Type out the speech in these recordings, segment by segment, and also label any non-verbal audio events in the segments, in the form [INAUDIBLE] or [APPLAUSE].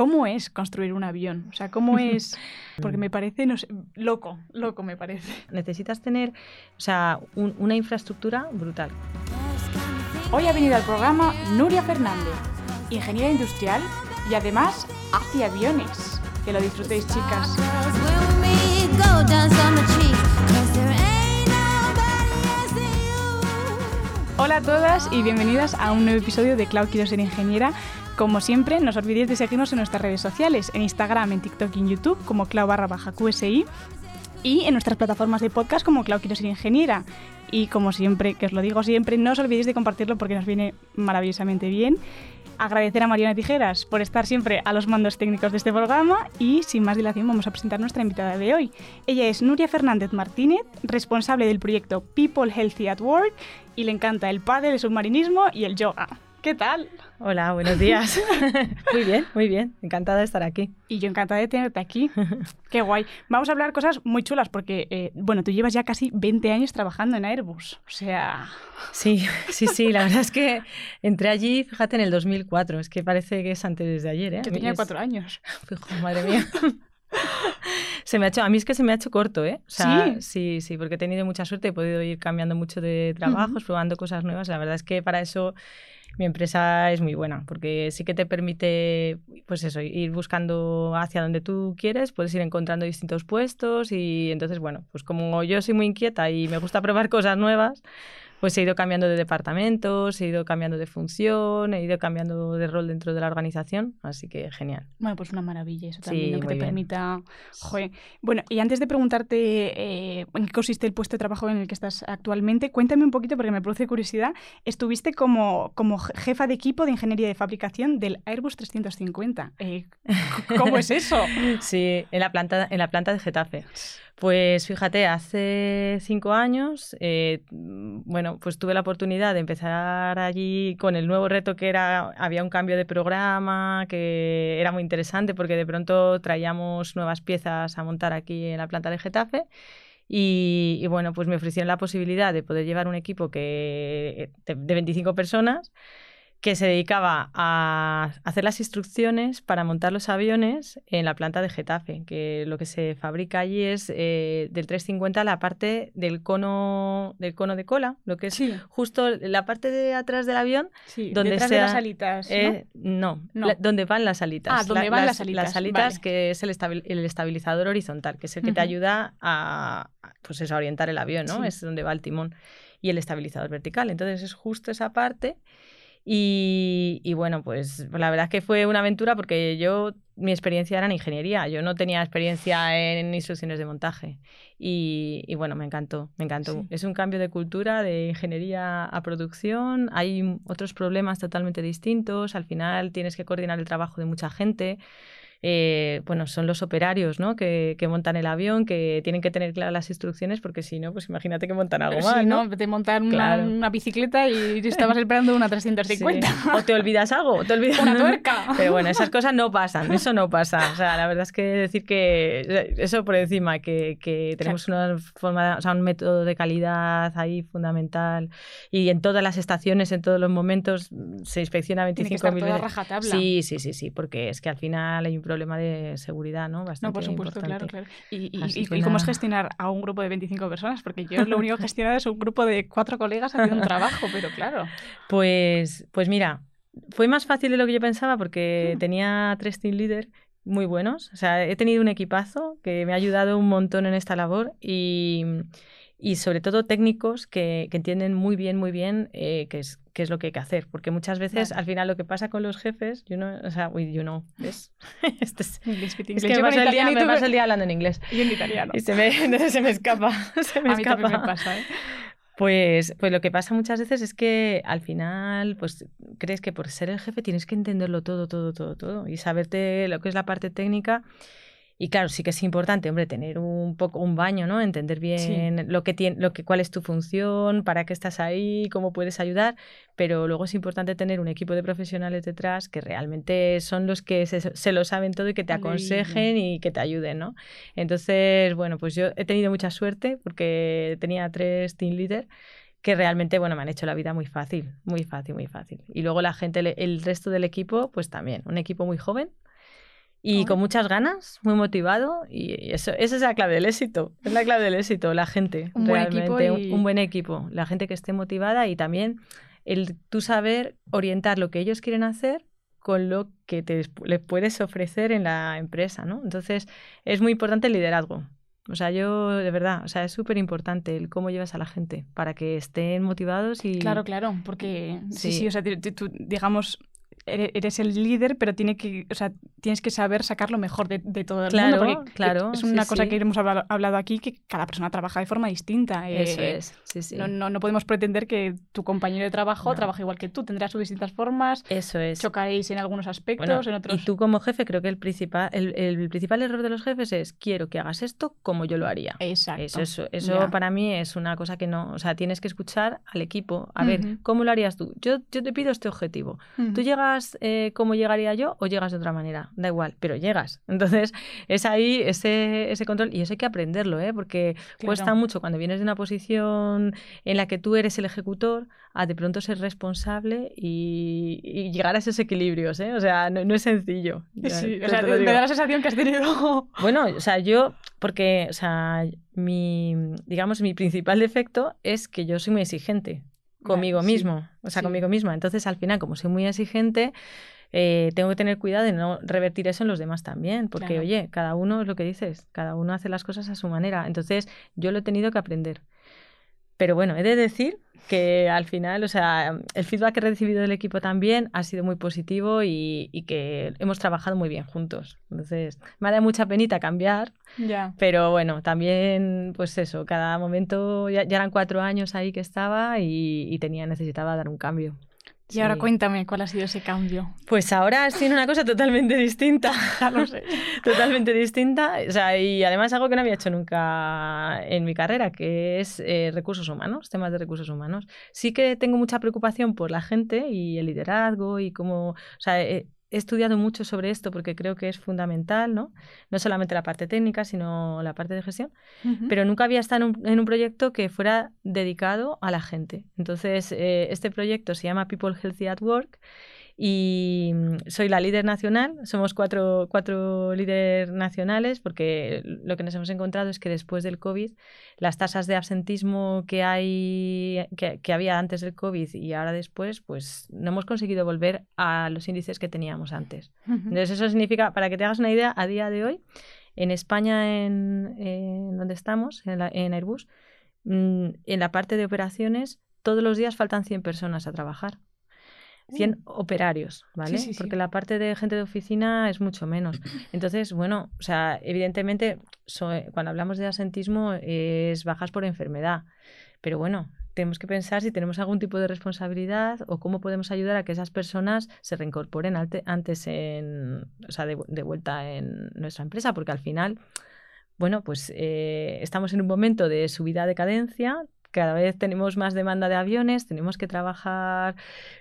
¿cómo es construir un avión? O sea, ¿cómo [LAUGHS] es? Porque me parece, no sé, loco, loco me parece. Necesitas tener, o sea, una infraestructura brutal. Hoy ha venido al programa Nuria Fernández, ingeniera industrial y además hace aviones. Que lo disfrutéis, chicas. Hola a todas y bienvenidas a un nuevo episodio de Cloud Quiero Ser Ingeniera. Como siempre, no os olvidéis de seguirnos en nuestras redes sociales, en Instagram, en TikTok y en YouTube como Clau barra baja QSI y en nuestras plataformas de podcast como Clau Quiero Ser Ingeniera. Y como siempre, que os lo digo siempre, no os olvidéis de compartirlo porque nos viene maravillosamente bien agradecer a Mariana Tijeras por estar siempre a los mandos técnicos de este programa y sin más dilación vamos a presentar nuestra invitada de hoy. Ella es Nuria Fernández Martínez, responsable del proyecto People Healthy at Work y le encanta el padre, el submarinismo y el yoga. ¿Qué tal? Hola, buenos días. [LAUGHS] muy bien, muy bien. Encantada de estar aquí. Y yo encantada de tenerte aquí. Qué guay. Vamos a hablar cosas muy chulas porque, eh, bueno, tú llevas ya casi 20 años trabajando en Airbus. O sea... Sí, sí, sí. La verdad es que entré allí, fíjate, en el 2004. Es que parece que es antes de ayer, ¿eh? Que tenía cuatro años. [LAUGHS] madre mía. Se me ha hecho, a mí es que se me ha hecho corto, ¿eh? sí. Sí, sí, porque he tenido mucha suerte, he podido ir cambiando mucho de trabajos, probando cosas nuevas. La verdad es que para eso mi empresa es muy buena porque sí que te permite, pues eso, ir buscando hacia donde tú quieres, puedes ir encontrando distintos puestos y entonces, bueno, pues como yo soy muy inquieta y me gusta probar [LAUGHS] cosas nuevas, pues he ido cambiando de departamentos, he ido cambiando de función, he ido cambiando de rol dentro de la organización, así que genial. Bueno, pues una maravilla eso también, que te permita... Bueno, y antes de preguntarte eh, en qué consiste el puesto de trabajo en el que estás actualmente, cuéntame un poquito, porque me produce curiosidad, estuviste como, como jefa de equipo de ingeniería de fabricación del Airbus 350. Eh, ¿Cómo es eso? [LAUGHS] sí, en la planta, en la planta de Getafe. Pues fíjate, hace cinco años, eh, bueno, pues tuve la oportunidad de empezar allí con el nuevo reto que era, había un cambio de programa, que era muy interesante porque de pronto traíamos nuevas piezas a montar aquí en la planta de Getafe. Y, bueno, pues me ofrecieron la posibilidad de poder llevar un equipo que, de, de 25 personas que se dedicaba a hacer las instrucciones para montar los aviones en la planta de Getafe, que lo que se fabrica allí es eh, del 350 la parte del cono del cono de cola, lo que es justo la parte de atrás del avión, donde detrás de las alitas, ¿no? Eh, donde van las alitas. Ah, donde van las, alitas. Las alitas, que es el, estabilizador horizontal, que es el que te ayuda a, pues eso, a orientar el avión, ¿no? Es donde va el timón y el estabilizador vertical. Entonces es justo esa parte y, bueno, pues la verdad es que fue una aventura porque yo, mi experiencia era en ingeniería, yo no tenía experiencia en instrucciones de montaje. Y, bueno, me encantó, me encantó. Es un cambio de cultura, de ingeniería a producción, hay otros problemas totalmente distintos, al final tienes que coordinar el trabajo de mucha gente. Eh, bueno, son los operarios ¿no? que, que, montan el avión, que tienen que tener claras las instrucciones, porque si no, pues imagínate que montan algo más. ¿no? Te montan una, bicicleta y estabas [LAUGHS] esperando una 350. O te olvidas algo, o te olvidas [LAUGHS] una tuerca. Pero bueno, esas [LAUGHS] cosas no pasan, eso no pasa. O sea, la verdad es que decir que eso por encima, que, que tenemos una forma, o sea, un método de calidad ahí fundamental y en todas las estaciones, en todos los momentos, se inspecciona 25 mil veces. Sí, sí, sí, sí, porque es que al final hay un problema de seguridad, ¿no? Bastante no, por supuesto, claro, claro. ¿Y, y, cómo es gestionar a un grupo de 25 personas? Porque yo lo único que [LAUGHS] gestionado es un grupo de cuatro colegas haciendo un trabajo, pero [LAUGHS] claro. Pues, pues mira, fue más fácil de lo que yo pensaba porque hmm. tenía tres team leaders muy buenos. O sea, he tenido un equipazo que me ha ayudado un montón en esta labor y y sobre todo técnicos que, que, entienden muy bien, muy bien eh, qué, es, qué es lo que hay que hacer. Porque muchas veces, al final, lo que pasa con los jefes, you know, o sea, uy, you know, ¿ves? [LAUGHS] este es, es, que me paso, el día, me paso el día hablando en inglés. [LAUGHS] Y en italiano. Y se me, [LAUGHS] se me escapa. Se me A escapa. mí me pasa, ¿eh? Pues, pues lo que pasa muchas veces es que al final, pues crees que por ser el jefe tienes que entenderlo todo, todo, todo, todo y saberte lo que es la parte técnica y claro, sí que es importante, hombre, tener un poco un baño, ¿no? Entender bien lo que tiene, lo que, cuál es tu función, para qué estás ahí, cómo puedes ayudar, pero luego es importante tener un equipo de profesionales detrás que realmente son los que se, lo saben todo y que te aconsejen y que te ayuden, ¿no? Entonces, bueno, pues yo he tenido mucha suerte porque tenía tres team leaders que realmente, bueno, me han hecho la vida muy fácil, muy fácil, muy fácil. Y luego la gente, el resto del equipo, pues también, un equipo muy joven, y con muchas ganas, muy motivado y eso, esa es la clave del éxito, es la clave del éxito, la gente, un realmente, buen equipo y... un, buen equipo, la gente que esté motivada y también el tú saber orientar lo que ellos quieren hacer con lo que te, les puedes ofrecer en la empresa, ¿no? Entonces es muy importante el liderazgo. O sea, yo de verdad, o sea, es súper importante el cómo llevas a la gente para que estén motivados y... Claro, claro, porque sí, sí, o sea, tú, digamos, eres el líder, pero tiene que, o sea, tienes que saber sacar lo mejor de, todo el claro, mundo. claro, es una cosa que hemos hablado, aquí, que cada persona trabaja de forma distinta. Eso eh, es, sí, sí. No, no, podemos pretender que tu compañero de trabajo trabaje igual que tú. Tendrá sus distintas formas. Eso es. Chocaréis en algunos aspectos, en otros... Y tú como jefe, creo que el principal, el, principal error de los jefes es quiero que hagas esto como yo lo haría. Exacto. Eso, eso, eso para mí es una cosa que no... O sea, tienes que escuchar al equipo. A ver, ¿cómo lo harías tú? Yo, yo te pido este objetivo. Tú llegas eh, como llegaría yo o llegas de otra manera, da igual, pero llegas. [LAUGHS] Entonces es ahí ese, ese control y eso hay que aprenderlo, ¿eh? porque cuesta mucho cuando vienes de una posición en la que tú eres el ejecutor a de pronto ser responsable y, llegar a esos equilibrios, ¿eh? o sea, no, es sencillo. Sí, o sea, me da la sensación que has tenido... [LAUGHS] Bueno, o sea, yo, porque, o sea, mi, digamos, mi principal defecto es que yo soy muy exigente conmigo mismo, o sea, conmigo misma. Entonces, al final, como soy muy exigente, eh, tengo que tener cuidado de no revertir eso en los demás también, porque oye, cada uno es lo que dices, cada uno hace las cosas a su manera. Entonces, yo lo he tenido que aprender. Pero bueno, he de decir que al final, o sea, el feedback que he recibido del equipo también ha sido muy positivo y, que hemos trabajado muy bien juntos. Entonces, me ha dado mucha penita cambiar, ya. pero bueno, también, pues eso, cada momento, ya, eran cuatro años ahí que estaba y, y tenía, necesitaba dar un cambio. Y ahora cuéntame cuál ha sido ese cambio. Pues ahora estoy en una cosa totalmente distinta. [LAUGHS] ya lo sé. [LAUGHS] totalmente distinta. O sea, y además algo que no había hecho nunca en mi carrera, que es eh, recursos humanos, temas de recursos humanos. Sí que tengo mucha preocupación por la gente y el liderazgo y cómo. O sea, eh, he estudiado mucho sobre esto porque creo que es fundamental, ¿no? No solamente la parte técnica, sino la parte de gestión, pero nunca había estado en un, en un, proyecto que fuera dedicado a la gente. Entonces, eh, este proyecto se llama People Healthy at Work y mm, soy la líder nacional. Somos cuatro, cuatro líderes nacionales porque lo que nos hemos encontrado es que después del COVID, las tasas de absentismo que, hay, que, había antes del COVID y ahora después, pues no hemos conseguido volver a los índices que teníamos antes. Entonces eso significa, para que te hagas una idea, a día de hoy, en España, en, en donde estamos, en, en Airbus, mm, en la parte de operaciones, todos los días faltan 100 personas a trabajar. 100 mm. operarios, ¿vale? Porque la parte de gente de oficina es mucho menos. [CLEARS THROAT] Entonces, bueno, o sea, evidentemente, cuando hablamos de asentismo es bajas por enfermedad. Pero bueno, tenemos que pensar si tenemos algún tipo de responsabilidad o cómo podemos ayudar a que esas personas se reincorporen antes en, o sea, de, vuelta en nuestra empresa, porque al final, bueno, pues eh, estamos en un momento de subida de cadencia, cada vez tenemos más demanda de aviones, tenemos que trabajar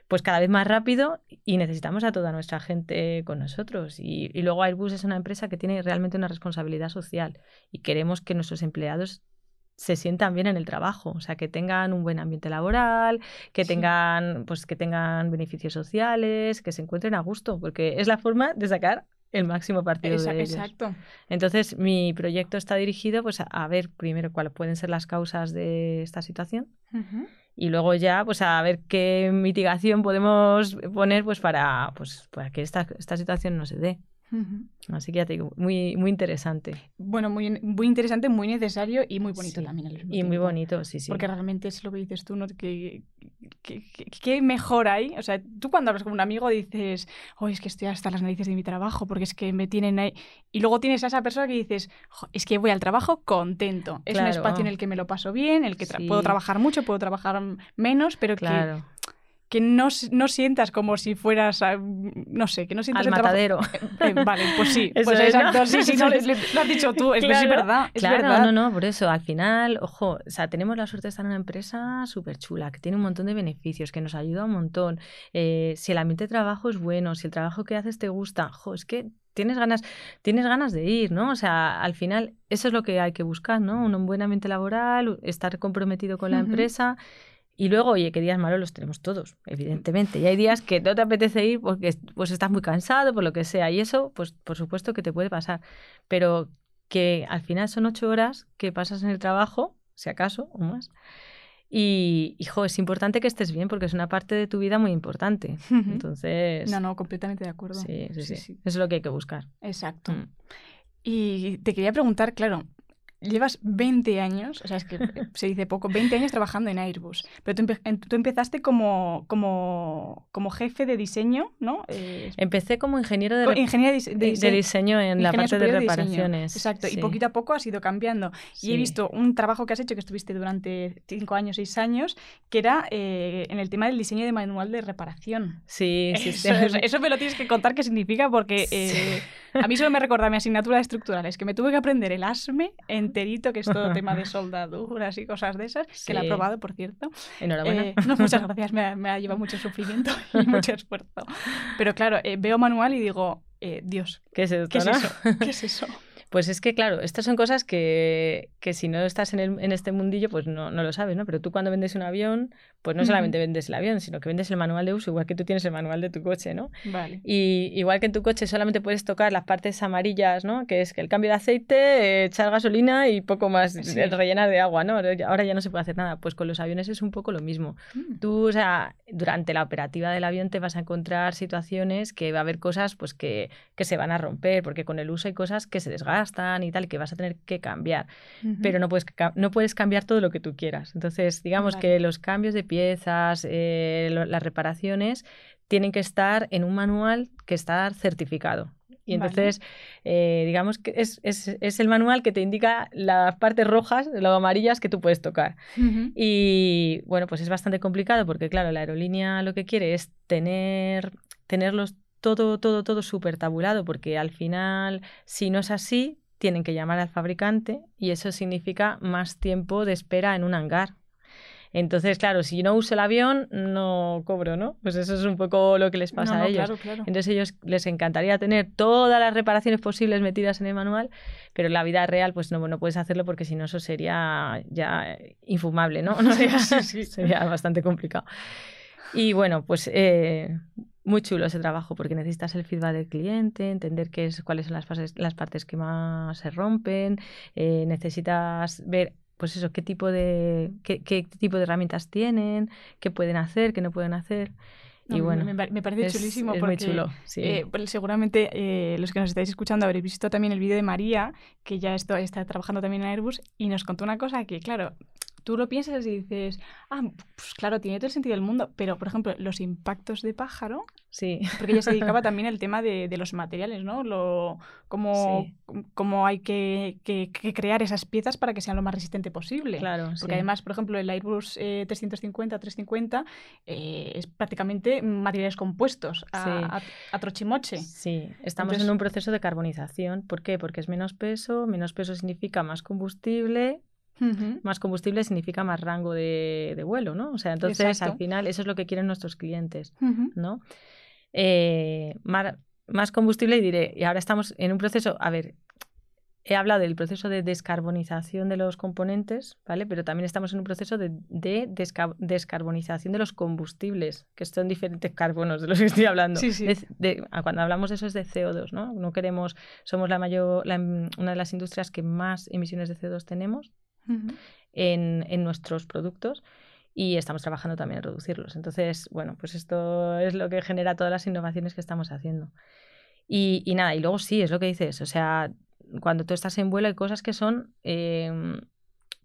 pues cada vez más rápido y necesitamos a toda nuestra gente con nosotros. Y, luego Airbus es una empresa que tiene realmente una responsabilidad social y queremos que nuestros empleados se sientan bien en el trabajo, o sea, que tengan un buen ambiente laboral, que tengan, pues, que tengan beneficios sociales, que se encuentren a gusto, porque es la forma de sacar el máximo partido de ellos. Exacto. Entonces, mi proyecto está dirigido pues, a, ver primero cuáles pueden ser las causas de esta situación y luego ya pues a ver qué mitigación podemos poner pues para, pues, para que esta, esta situación no se dé. Así que ya te digo, muy, muy interesante. Bueno, muy, muy interesante, muy necesario y muy bonito también. y muy bonito, sí, sí. Porque realmente es lo que dices tú, ¿no? Que, ¿Qué mejor hay? O sea, tú cuando hablas con un amigo dices, oh, es que estoy hasta las narices de mi trabajo porque es que me tienen ahí. Y luego tienes a esa persona que dices, es que voy al trabajo contento. Es un espacio en el que me lo paso bien, en el que puedo trabajar mucho, puedo trabajar menos, pero claro que no, no sientas como si fueras, no sé, que no sientas Al matadero. Eh, vale, pues sí, [LAUGHS] pues exacto, sí, sí, no, [LAUGHS] lo has dicho tú, es, verdad, es claro, verdad. no, no, por eso, al final, ojo, o sea, tenemos la suerte de estar en una empresa súper chula, que tiene un montón de beneficios, que nos ayuda un montón. Eh, si el ambiente de trabajo es bueno, si el trabajo que haces te gusta, ojo, es que tienes ganas, tienes ganas de ir, ¿no? O sea, al final eso es lo que hay que buscar, ¿no? Un buen ambiente laboral, estar comprometido con la empresa y luego, oye, que días malos los tenemos todos, evidentemente. Y hay días que no te apetece ir porque pues estás muy cansado, por lo que sea. Y eso, pues por supuesto que te puede pasar. Pero que al final son ocho horas que pasas en el trabajo, si acaso, o más. Y, hijo, es importante que estés bien porque es una parte de tu vida muy importante. Entonces... No, no, completamente de acuerdo. Sí, sí, sí. Eso es lo que hay que buscar. Exacto. Mm. Y te quería preguntar, claro, llevas 20 años, o sea, es que [LAUGHS] se dice poco, 20 años trabajando en Airbus, pero tú, empezaste como, como, como, jefe de diseño, ¿no? Eh, Empecé como ingeniero de, de, diseño, en la parte de reparaciones. Exacto, y poquito a poco has ido cambiando. Y he visto un trabajo que has hecho, que estuviste durante 5 años, 6 años, que era eh, en el tema del diseño de manual de reparación. Sí, sí, [LAUGHS] eso, eso, me lo tienes que contar qué significa, porque eh, a mí solo me recuerda mi asignatura de estructurales, que me tuve que aprender el ASME enterito, que es todo tema de soldaduras y cosas de esas, que la he probado, por cierto. Enhorabuena. Eh, no, muchas gracias, me ha, llevado mucho sufrimiento [LAUGHS] y mucho esfuerzo. Pero claro, eh, veo manual y digo, eh, Dios, ¿qué es, ¿qué es eso? ¿Qué es eso? Pues es que, claro, estas son cosas que, que si no estás en, el, en, este mundillo, pues no, no, lo sabes, ¿no? Pero tú cuando vendes un avión, pues no solamente vendes el avión, sino que vendes el manual de uso, igual que tú tienes el manual de tu coche, ¿no? Vale. Y igual que en tu coche solamente puedes tocar las partes amarillas, ¿no? Que es que el cambio de aceite, echar gasolina y poco más, rellenar de agua, ¿no? Ahora ya no se puede hacer nada. Pues con los aviones es un poco lo mismo. Mm. Tú, o sea, durante la operativa del avión te vas a encontrar situaciones que va a haber cosas pues que, que se van a romper, porque con el uso hay cosas que se desgastan y tal, que vas a tener que cambiar. Pero no puedes, no puedes cambiar todo lo que tú quieras. Entonces, digamos que los cambios de piezas, eh, las reparaciones, tienen que estar en un manual que está certificado. Y entonces, eh, digamos que es, es, es, el manual que te indica las partes rojas, las amarillas que tú puedes tocar. Y bueno, pues es bastante complicado porque, claro, la aerolínea lo que quiere es tener, tenerlos todo, todo, todo súper tabulado, porque al final, si no es así, tienen que llamar al fabricante y eso significa más tiempo de espera en un hangar. Entonces, claro, si no uso el avión, no cobro, ¿no? Pues eso es un poco lo que les pasa a ellos. Claro, claro. Entonces, ellos les encantaría tener todas las reparaciones posibles metidas en el manual, pero en la vida real, pues no, no puedes hacerlo porque si no, eso sería ya infumable, ¿no? [LAUGHS] no sería, sería bastante complicado. Y bueno, pues eh, muy chulo ese trabajo porque necesitas el feedback del cliente, entender qué es, cuáles son las, las partes que más se rompen, eh, necesitas ver pues eso, qué tipo de qué, qué, tipo de herramientas tienen, qué pueden hacer, qué no pueden hacer. y bueno, me, parece chulísimo es porque muy chulo, sí. eh, pues seguramente eh, los que nos estáis escuchando habréis visto también el vídeo de María, que ya está, está trabajando también en Airbus, y nos contó una cosa que, claro, tú lo piensas y dices, ah, pues claro, tiene todo el sentido del mundo, pero por ejemplo, los impactos de pájaro, sí. porque ella se dedicaba [LAUGHS] también al tema de, de los materiales, ¿no? Lo, cómo, cómo hay que, que, crear esas piezas para que sean lo más resistente posible. Claro, porque además, por ejemplo, el Airbus 350, 350 eh, es prácticamente materiales compuestos a, a, trochimoche. Sí, estamos en un proceso de carbonización. ¿Por qué? Porque es menos peso, menos peso significa más combustible más combustible significa más rango de, vuelo, ¿no? O sea, entonces al final eso es lo que quieren nuestros clientes, ¿no? Eh, más, combustible y diré, y ahora estamos en un proceso, a ver, he hablado del proceso de descarbonización de los componentes, ¿vale? Pero también estamos en un proceso de, descarbonización de los combustibles, que son diferentes carbonos de los que estoy hablando. Sí, sí. cuando hablamos de eso es de CO2, ¿no? No queremos, somos la mayor, una de las industrias que más emisiones de CO2 tenemos, en, en nuestros productos y estamos trabajando también en reducirlos. Entonces, bueno, pues esto es lo que genera todas las innovaciones que estamos haciendo. Y, y nada, y luego sí, es lo que dices, o sea, cuando tú estás en vuelo hay cosas que son em,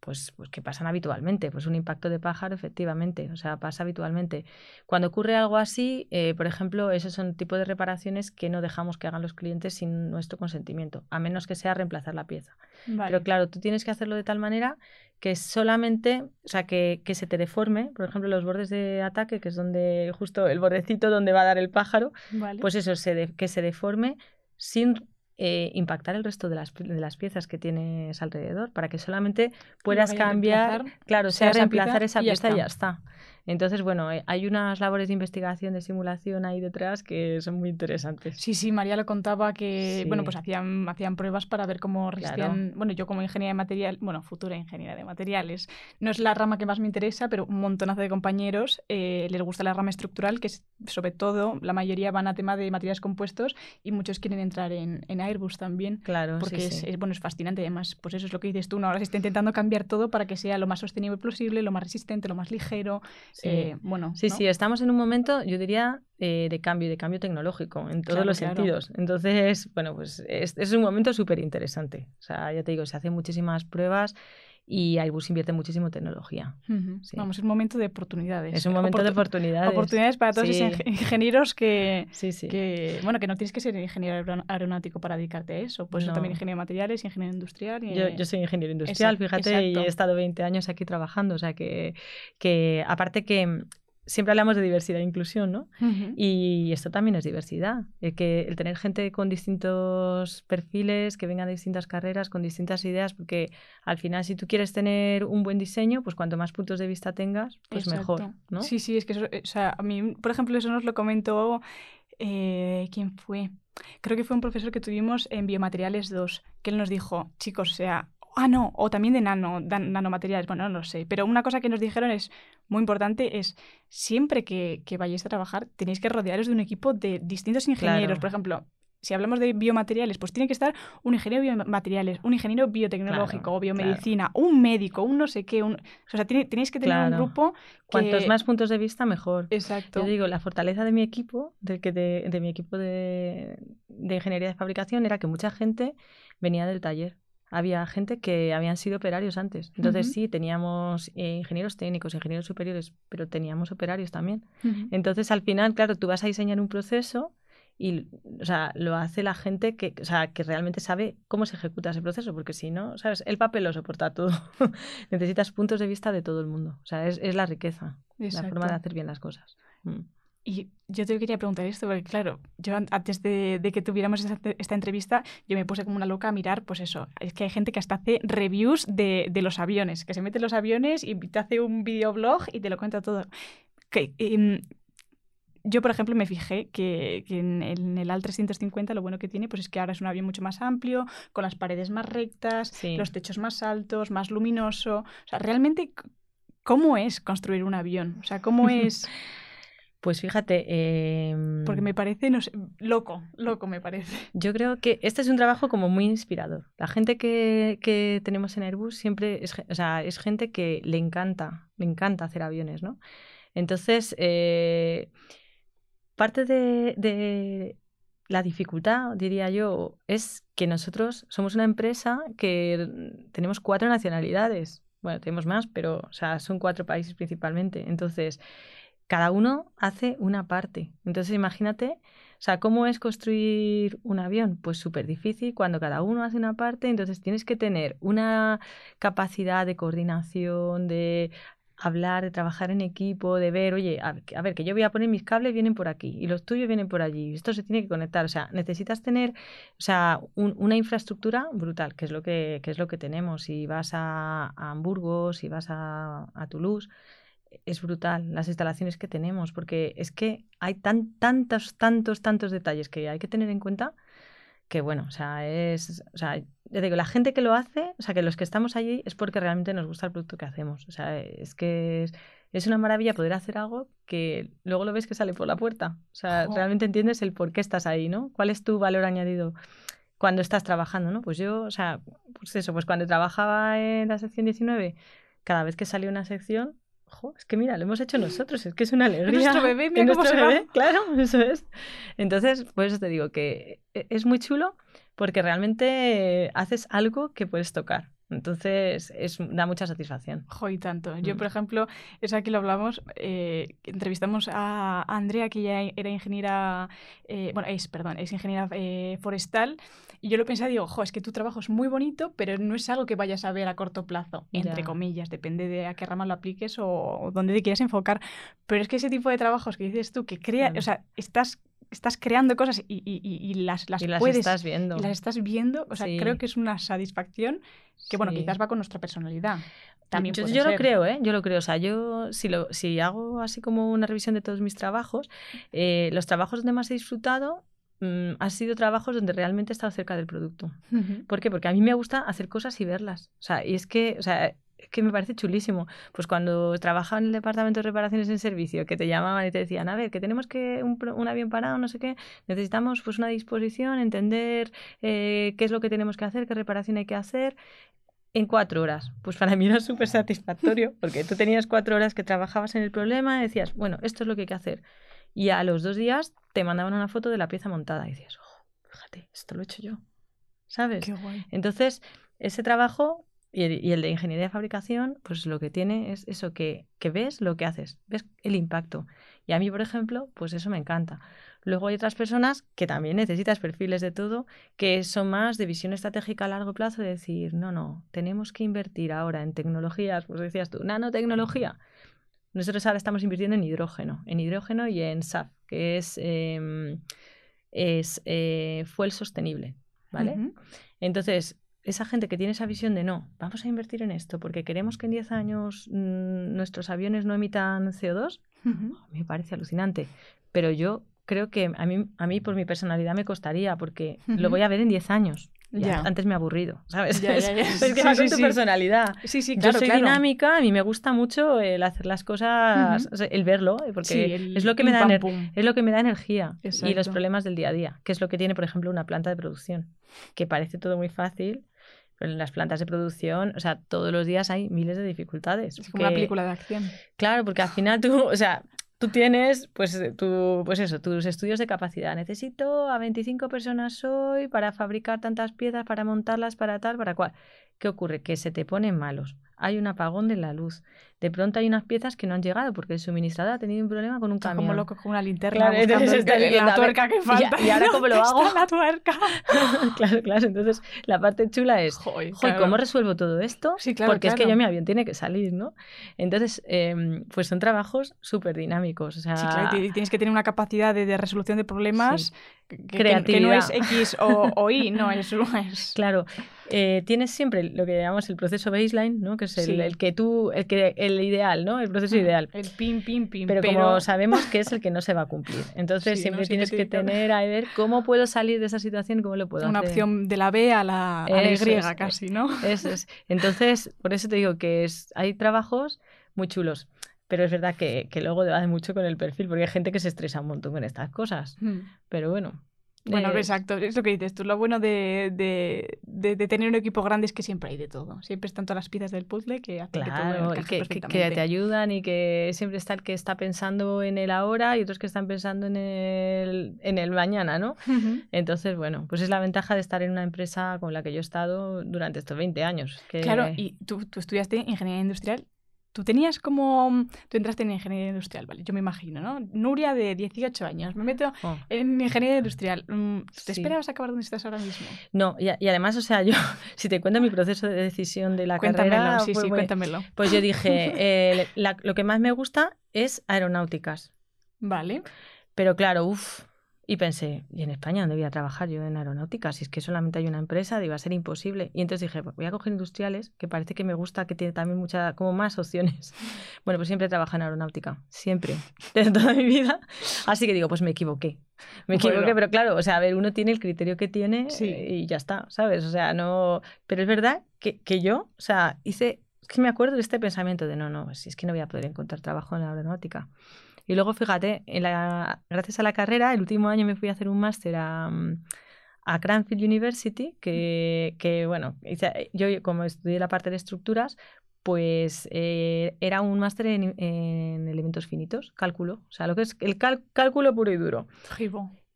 pues, pues que pasan habitualmente. Pues un impacto de pájaro, efectivamente, o sea, pasa habitualmente. Cuando ocurre algo así, eh, por ejemplo, esos son tipos de reparaciones que no dejamos que hagan los clientes sin nuestro consentimiento, a menos que sea reemplazar la pieza. Pero claro, tú tienes que hacerlo de tal manera que solamente, o sea, que, que, se te deforme, por ejemplo, los bordes de ataque, que es donde justo el bordecito donde va a dar el pájaro, pues eso, se que se deforme sin eh, impactar el resto de las, de las, piezas que tienes alrededor para que solamente puedas cambiar, claro, sea reemplazar esa pieza y ya está. Entonces, bueno, eh, hay unas labores de investigación, de simulación ahí detrás que son muy interesantes. Sí, sí, María lo contaba que, bueno, pues hacían, hacían pruebas para ver cómo resistían, bueno, yo como ingeniera de material, bueno, futura ingeniera de materiales, no es la rama que más me interesa, pero un montonazo de compañeros eh, les gusta la rama estructural, que es, sobre todo, la mayoría van a tema de materiales compuestos y muchos quieren entrar en, en Airbus también. Claro, porque sí, es, sí. es, bueno, es fascinante. Además, pues eso es lo que dices tú, ¿no? ahora se está intentando cambiar todo para que sea lo más sostenible posible, lo más resistente, lo más ligero. Sí, eh, bueno, sí, ¿no? sí, estamos en un momento, yo diría, eh, de cambio, de cambio tecnológico en todos Claro, los claro. sentidos. Entonces, bueno, pues es, es un momento súper interesante. O sea, ya te digo, se hacen muchísimas pruebas y Airbus invierte muchísimo en tecnología. Sí. Vamos, es un momento de oportunidades. Es un momento de Oportu- oportunidades. Oportunidades para todos Sí. esos ingen- ingenieros que, [LAUGHS] Sí, sí. que, bueno, que no tienes que ser ingeniero aeron- aeronáutico para dedicarte a eso. Pues No. también ingeniero de materiales, ingeniero industrial. Y, Yo, yo soy ingeniero industrial, Exacto, fíjate, y he estado 20 años aquí trabajando. O sea, que, que aparte que siempre hablamos de diversidad e inclusión, ¿no? Y esto también es diversidad. El, que, el tener gente con distintos perfiles, que vengan de distintas carreras, con distintas ideas, porque al final si tú quieres tener un buen diseño, pues cuanto más puntos de vista tengas, pues mejor. ¿no? Sí, sí, es que eso, eh, o sea, a mí, por ejemplo, eso nos lo comentó, eh, ¿quién fue? Creo que fue un profesor que tuvimos en Biomateriales 2, que él nos dijo, chicos, o sea, ah, no, o también de nano, dan- nanomateriales, bueno, no lo sé, pero una cosa que nos dijeron es muy importante, es siempre que, que vayáis a trabajar, tenéis que rodearos de un equipo de distintos ingenieros, Claro. por ejemplo. Si hablamos de biomateriales, pues tiene que estar un ingeniero de biomateriales, un ingeniero biotecnológico Claro, o biomedicina, un médico, un no sé qué. Un... O sea, tiene- tenéis que tener un grupo Cuantos que- más puntos de vista, mejor. Exacto. Yo digo, la fortaleza de mi equipo, de, que de, de mi equipo de, de ingeniería de fabricación, era que mucha gente venía del taller. Había gente que habían sido operarios antes. Entonces, Ujú. sí, teníamos eh, ingenieros técnicos, ingenieros superiores, pero teníamos operarios también. Entonces, al final, claro, tú vas a diseñar un proceso y, o sea, lo hace la gente que, o sea, que realmente sabe cómo se ejecuta ese proceso, porque si no, ¿sabes? El papel lo soporta todo. [LAUGHS] Necesitas puntos de vista de todo el mundo. O sea, es, es la riqueza, la forma de Exacto. hacer bien las cosas. Mm. Y yo te quería preguntar esto, porque claro, yo an- antes de, de que tuviéramos esta, esta entrevista, yo me puse como una loca a mirar, pues eso, es que hay gente que hasta hace reviews de, de los aviones, que se mete en los aviones y te hace un videoblog y te lo cuenta todo. Que, em, yo, por ejemplo, me fijé que, que en, el- en el AL 350 lo bueno que tiene pues es que ahora es un avión mucho más amplio, con las paredes más rectas, Sí. los techos más altos, más luminoso. O sea, realmente, ¿cómo es construir un avión? O sea, ¿cómo [LAUGHS] es...? Pues fíjate, em, Porque me parece, no sé, loco, loco me parece. [LAUGHS] yo creo que este es un trabajo como muy inspirador. La gente que, que tenemos en Airbus siempre es, o sea, es gente que le encanta, le encanta hacer aviones, ¿no? Entonces, eh, parte de, de la dificultad, diría yo, es que nosotros somos una empresa que tenemos cuatro nacionalidades. Bueno, tenemos más, pero o sea, son cuatro países principalmente. Entonces, cada uno hace una parte. Entonces, imagínate, o sea, ¿cómo es construir un avión? Pues súper difícil cuando cada uno hace una parte, entonces tienes que tener una capacidad de coordinación, de hablar, de trabajar en equipo, de ver, oye, a, a ver, que yo voy a poner mis cables, vienen por aquí, y los tuyos vienen por allí, esto se tiene que conectar, o sea, necesitas tener, o sea, un- una infraestructura brutal, que es lo que, que es lo que tenemos. Si vas a, a Hamburgo, si vas a, a Toulouse, es brutal las instalaciones que tenemos, porque es que hay tan, tantos, tantos, tantos detalles que hay que tener en cuenta que bueno, o sea, es, o sea, ya digo, la gente que lo hace, o sea, que los que estamos allí es porque realmente nos gusta el producto que hacemos, o sea, es que es, es una maravilla poder hacer algo que luego lo ves que sale por la puerta, o sea, realmente entiendes el por qué estás ahí, ¿no? ¿Cuál es tu valor añadido? Cuando estás trabajando, ¿no? Pues yo, o sea, pues eso, pues cuando trabajaba en la sección 19, cada vez que salía una sección, jo, es que mira, lo hemos hecho nosotros, es que es una [LAUGHS] alegría. nuestro bebé, mira cómo nuestro se va. bebé, Claro, [LAUGHS] eso es. Entonces, por eso te digo que e- es muy chulo porque realmente haces algo que puedes tocar. Entonces, es, da mucha satisfacción. Jo, y tanto. Yo, Mm. por ejemplo, eso aquí lo hablamos, eh, entrevistamos a Andrea, que ya era ingeniera, eh, bueno, es, perdón, es ingeniera eh, forestal, y yo lo pensé, digo, jo, es que tu trabajo es muy bonito, pero no es algo que vayas a ver a corto plazo, entre Ya. comillas, depende de a qué rama lo apliques o, o dónde te quieras enfocar. Pero es que ese tipo de trabajos que dices tú, que crea, o sea, estás estás creando cosas y, y- y- las, las y las puedes... estás viendo. y las estás viendo, o sea, Sí. creo que es una satisfacción que, bueno, Sí. quizás va con nuestra personalidad. También yo lo creo, ¿eh? Yo lo creo. O sea, yo si, lo, si hago así como una revisión de todos mis trabajos, eh, los trabajos donde más he disfrutado mm, han sido trabajos donde realmente he estado cerca del producto. ¿Por qué? Porque a mí me gusta hacer cosas y verlas. O sea, y es que, o sea, es que me parece chulísimo. Pues cuando trabajaba en el departamento de reparaciones en servicio, que te llamaban y te decían, a ver, que tenemos que un, un avión parado, no sé qué, necesitamos pues una disposición, entender eh, qué es lo que tenemos que hacer, qué reparación hay que hacer. En cuatro horas. Pues para mí era súper satisfactorio, porque tú tenías cuatro horas que trabajabas en el problema y decías, bueno, esto es lo que hay que hacer. Y a los dos días te mandaban una foto de la pieza montada y decías, oh, fíjate, esto lo he hecho yo. ¿Sabes? Qué guay. Entonces, ese trabajo y el, y el de ingeniería de fabricación, pues lo que tiene es eso, que, que ves lo que haces, ves el impacto. Y a mí, por ejemplo, pues eso me encanta. Luego hay otras personas que también necesitas perfiles de todo, que son más de visión estratégica a largo plazo, de decir, no, no, tenemos que invertir ahora en tecnologías, pues decías tú, nanotecnología. Nosotros ahora estamos invirtiendo en hidrógeno, en hidrógeno y en SAF, que es, em, es eh, fuel sostenible, ¿vale? Entonces, esa gente que tiene esa visión de no, vamos a invertir en esto porque queremos que en 10 años mm, nuestros aviones no emitan CO2, Ujú. me parece alucinante. Pero yo creo que a mí, a mí por mi personalidad me costaría porque lo voy a ver en 10 años. Ya. Antes me he aburrido, ¿sabes? Ya. Es, [LAUGHS] es que Sí, va sí, con tu sí. personalidad. Sí, sí, Yo soy claro. dinámica, a mí me gusta mucho el hacer las cosas, Ujú. o sea, el verlo, eh, porque el es lo que me da es lo que me da energía y los problemas del día a día, que es lo que tiene, por ejemplo, una planta de producción, que parece todo muy fácil, pero en las plantas de producción, o sea, todos los días hay miles de dificultades. Es como una película de acción. Claro, porque al final tú, o sea, tú tienes, pues, eh, tu, pues eso, tus estudios de capacidad. Necesito a 25 personas hoy para fabricar tantas piezas, para montarlas, para tal, para cual. ¿Qué ocurre? Que se te ponen malos. Hay un apagón de la luz. De pronto hay unas piezas que no han llegado porque el suministrador ha tenido un problema con un camión. como loco con una linterna Claro, entonces está la tuerca que ¿y falta. y ahora cómo lo [LAUGHS] ¿Dónde hago? está la tuerca? [LAUGHS] claro, claro. Entonces, la parte chula es, "Joy, claro. ¿cómo resuelvo todo esto? Sí, claro, Porque es que yo mi avión tiene que salir, ¿no? Entonces, em, pues son trabajos súper dinámicos. O sea, Sí, claro, y tienes que tener una capacidad de, de resolución de problemas que, que- que no es X o, o Y, no, es, [LAUGHS] es Claro, eh, tienes siempre lo que llamamos el proceso baseline, ¿no? Que es el, Sí. el que tú, el que el ideal, ¿no? El proceso ideal. el pim, pim, pim. Pero, como sabemos que es el que [LAUGHS] no se va a cumplir. Entonces Sí, siempre ¿no? tienes Siempre que tener a ver cómo puedo salir de esa situación cómo lo puedo una hacer. opción de la B a la, a la Y es, casi, ¿no? [LAUGHS] Eso es. Entonces, por eso te digo que es, hay trabajos muy chulos. Pero es verdad que, que luego va mucho con el perfil, porque hay gente que se estresa un montón con estas cosas. Mm. Pero bueno. Bueno, exacto, es lo que dices tú. Lo bueno de, de, de- tener un equipo grande es que siempre hay de todo. Siempre están todas las piezas del puzzle que hacen que todo Claro, que, que- que te ayudan y que siempre está el que está pensando en el ahora y otros que están pensando en el, en el mañana, ¿no? Entonces, bueno, pues es la ventaja de estar en una empresa con la que yo he estado durante estos 20 años. Que... Claro, y tú, tú estudiaste ingeniería industrial. Tú tenías como... Tú entraste en ingeniería industrial, ¿vale? Yo me imagino, ¿no? Nuria de 18 años. Me meto Oh, en ingeniería industrial. Mm, ¿Te Sí. esperabas acabar donde estás ahora mismo? No, y, además, o sea, yo, [LAUGHS] si te cuento mi proceso de decisión de la cuéntamelo, carrera, sí, fue sí, cuéntamelo. pues yo dije, [LAUGHS] eh, la- lo que más me gusta es aeronáuticas. Vale. Pero claro, uff. Y pensé, ¿y en España dónde voy a trabajar yo en aeronáutica? Si es que solamente hay una empresa, va a ser imposible. Y entonces dije, pues voy a coger industriales, que parece que me gusta, que tiene también mucha, como más opciones. [LAUGHS] Bueno, pues siempre he trabajado en aeronáutica, siempre, [LAUGHS] desde toda mi vida. Así que digo, pues me equivoqué. Me Bueno. equivoqué, pero claro, o sea, a ver, uno tiene el criterio que tiene Sí. eh, y ya está, ¿sabes? O sea, no... Pero es verdad que, que yo, o sea, hice... Es que me acuerdo de este pensamiento de, no, no, si es que no voy a poder encontrar trabajo en la aeronáutica. Y luego, fíjate, en la, gracias a la carrera, el último año me fui a hacer un máster a, mm, a Cranfield University, que, que, bueno, yo como estudié la parte de estructuras, pues eh, era un máster en, en elementos finitos, cálculo, o sea, lo que es el cálculo puro y duro.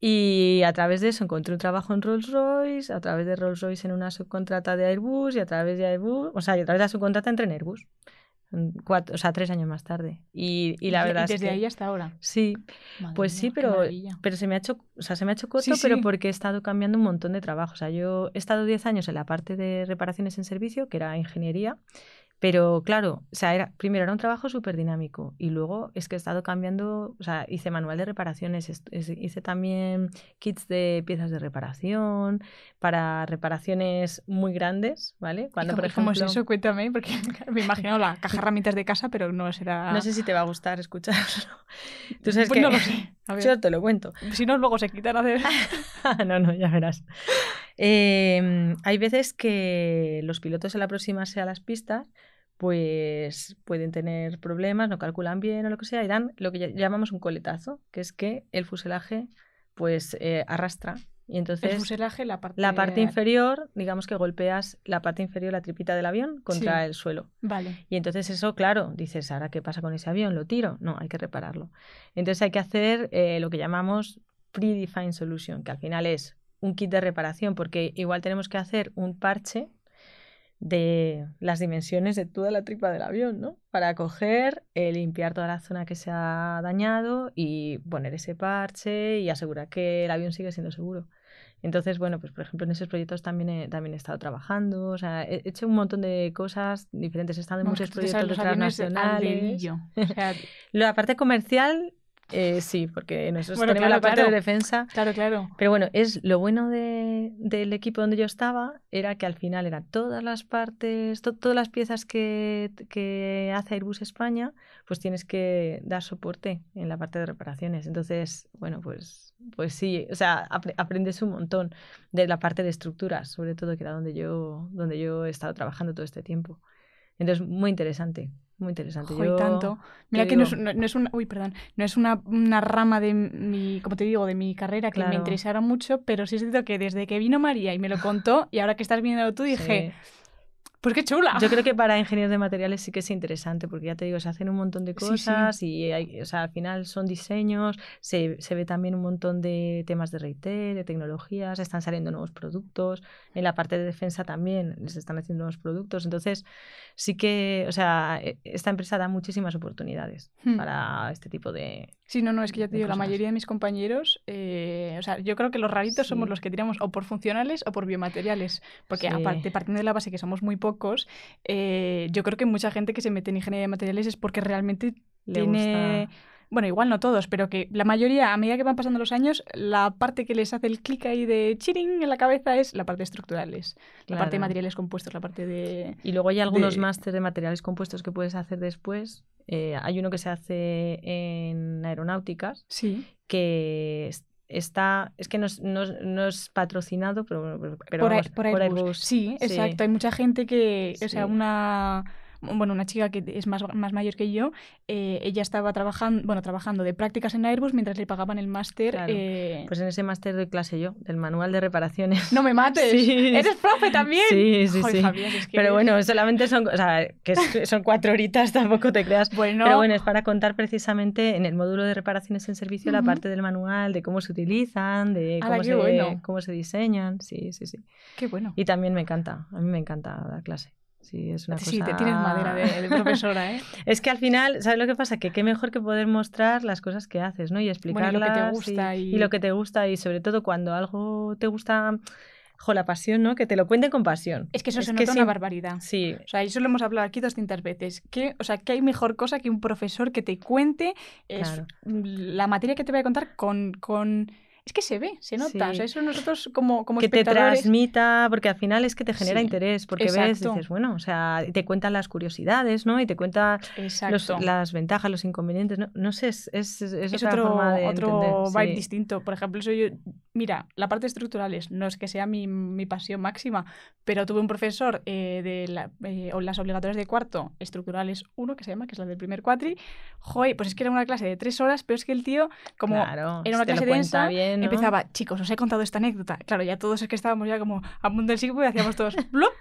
Y a través de eso encontré un trabajo en Rolls Royce, a través de Rolls Royce en una subcontrata de Airbus y a través de Airbus, o sea, y a través de la subcontrata entré en Airbus. En Cuatro, o sea, tres años más tarde. Y, y la verdad y desde es que... ahí hasta ahora. Sí, Madre pues mía, sí, pero, pero se me ha hecho, o sea, se me ha hecho corto, Sí, pero porque he estado cambiando un montón de trabajo. O sea, yo he estado 10 años en la parte de reparaciones en servicio, que era ingeniería, Pero claro, o sea, era, primero era un trabajo súper dinámico y luego es que he estado cambiando, o sea, hice manual de reparaciones, hice también kits de piezas de reparación para reparaciones muy grandes, ¿vale? Cuando, por ejemplo, ¿Cómo es eso? Cuéntame, porque [LAUGHS] me imagino la caja de herramientas de casa, pero no será... No sé si te va a gustar escucharlo. [LAUGHS] Tú sabes pues que... no lo sé. Yo [LAUGHS] te lo cuento. Si no, luego se quitan a hacer... no, no, ya verás. Em, hay veces que los pilotos al aproximarse a las pistas pues pueden tener problemas, no calculan bien o lo que sea, y dan lo que llamamos un coletazo, que es que el fuselaje pues eh, arrastra. Y entonces el fuselaje, la parte... la parte inferior, digamos que golpeas la parte inferior, la tripita del avión, contra el suelo. Vale. Y entonces eso, claro, dices, ¿ahora qué pasa con ese avión? ¿Lo tiro? No, hay que repararlo. Entonces hay que hacer eh, lo que llamamos predefined solution, que al final es un kit de reparación, porque igual tenemos que hacer un parche de las dimensiones de toda la tripa del avión, ¿no? Para coger, eh, limpiar toda la zona que se ha dañado y poner ese parche y asegurar que el avión sigue siendo seguro. Entonces, bueno, pues por ejemplo en esos proyectos también he, también he estado trabajando, o sea, he hecho un montón de cosas diferentes, he estado en muchos proyectos transnacionales. O sea, [LAUGHS] la parte comercial eh, sí, porque nosotros tenemos la parte de defensa. Claro, claro. Pero bueno, es lo bueno de, del equipo donde yo estaba era que al final eran todas las partes, todas las piezas que, que, hace Airbus España, pues tienes que dar soporte en la parte de reparaciones. Entonces, bueno, pues, pues sí, o sea, aprendes un montón de la parte de estructuras, sobre todo que era donde yo, donde yo he estado trabajando todo este tiempo. Entonces, muy interesante. Muy interesante. Yo, tanto. Mira que no es, no, es, una, uy, perdón, no es una, una, rama de mi, como te digo, de mi carrera que me interesara mucho, pero sí es cierto que desde que vino María y me lo contó, y ahora que estás viendo tú, dije, pues qué chula. Yo creo que [LAUGHS] para ingenieros de materiales sí que es interesante, porque ya te digo, se hacen un montón de cosas y o sea, al final son diseños, se, se, ve también un montón de temas de retail, de tecnologías, están saliendo nuevos productos, en la parte de defensa también les están haciendo nuevos productos, entonces sí que, o sea, e, esta empresa da muchísimas oportunidades hmm. para este tipo de... Sí, no, no, es que ya te digo, la mayoría de mis compañeros, eh, o sea, yo creo que los raritos somos los que tiramos o por funcionales o por biomateriales, porque aparte, partiendo de la base que somos muy pocos, pocos, eh, yo creo que mucha gente que se mete en ingeniería de materiales es porque realmente tiene... Bueno, igual no todos, pero que la mayoría, a medida que van pasando los años, la parte que les hace el clic ahí de chiring en la cabeza es la parte estructurales, la parte de materiales compuestos, la parte de... Y luego hay algunos másteres de materiales compuestos que puedes hacer después. Eh, hay uno que se hace en aeronáuticas, sí. que está, es que no es, no, es patrocinado, pero, pero por, Airbus. Sí, exacto. Hay mucha gente que, o sea, una bueno, una chica que es más, más mayor que yo, eh, ella estaba trabajando, bueno, trabajando de prácticas en Airbus mientras le pagaban el máster. Eh, pues en ese máster doy clase yo, del manual de reparaciones. No me mates, [LAUGHS] eres profe también. Sí, sí, sí. Pero bueno, solamente son, o sea, que son cuatro horitas, [LAUGHS] tampoco te creas. Bueno. Pero bueno, es para contar precisamente en el módulo de reparaciones en servicio la parte del manual, de cómo se utilizan, de cómo, se, cómo se diseñan. Sí, sí, sí. Qué bueno. Y también me encanta, a mí me encanta dar clase. Sí, es una sí, te tienes madera de, profesora, ¿eh? [LAUGHS] es que al final, ¿sabes lo que pasa? Que qué mejor que poder mostrar las cosas que haces, ¿no? Y explicarlas. lo que te gusta. Y... lo que te gusta y sobre todo cuando algo te gusta... Jo, la pasión, ¿no? Que te lo cuenten con pasión. Es que eso es se nota una barbaridad. Sí. O sea, eso lo hemos hablado aquí 200 veces. Que, o sea, que hay mejor cosa que un profesor que te cuente la materia que te voy a contar con, con es que se ve, se nota. O sea, eso nosotros como, como que te transmita, porque al final es que te genera interés, porque ves, dices, bueno, o sea, te cuentan las curiosidades, ¿no? Y te cuenta las ventajas, los inconvenientes. No, no sé, es, es, es, otro, forma de otro vibe distinto. Por ejemplo, soy mira, la parte estructurales no es que sea mi, mi pasión máxima, pero tuve un profesor eh, de la, eh, las obligatorias de cuarto, estructurales 1, que se llama, que es la del primer cuatri. Joder, pues es que era una clase de tres horas, pero es que el tío, como era una clase densa, empezaba, chicos, os he contado esta anécdota. Claro, ya todos es que estábamos ya como a mundo del siglo y hacíamos todos [LAUGHS] ¡blop!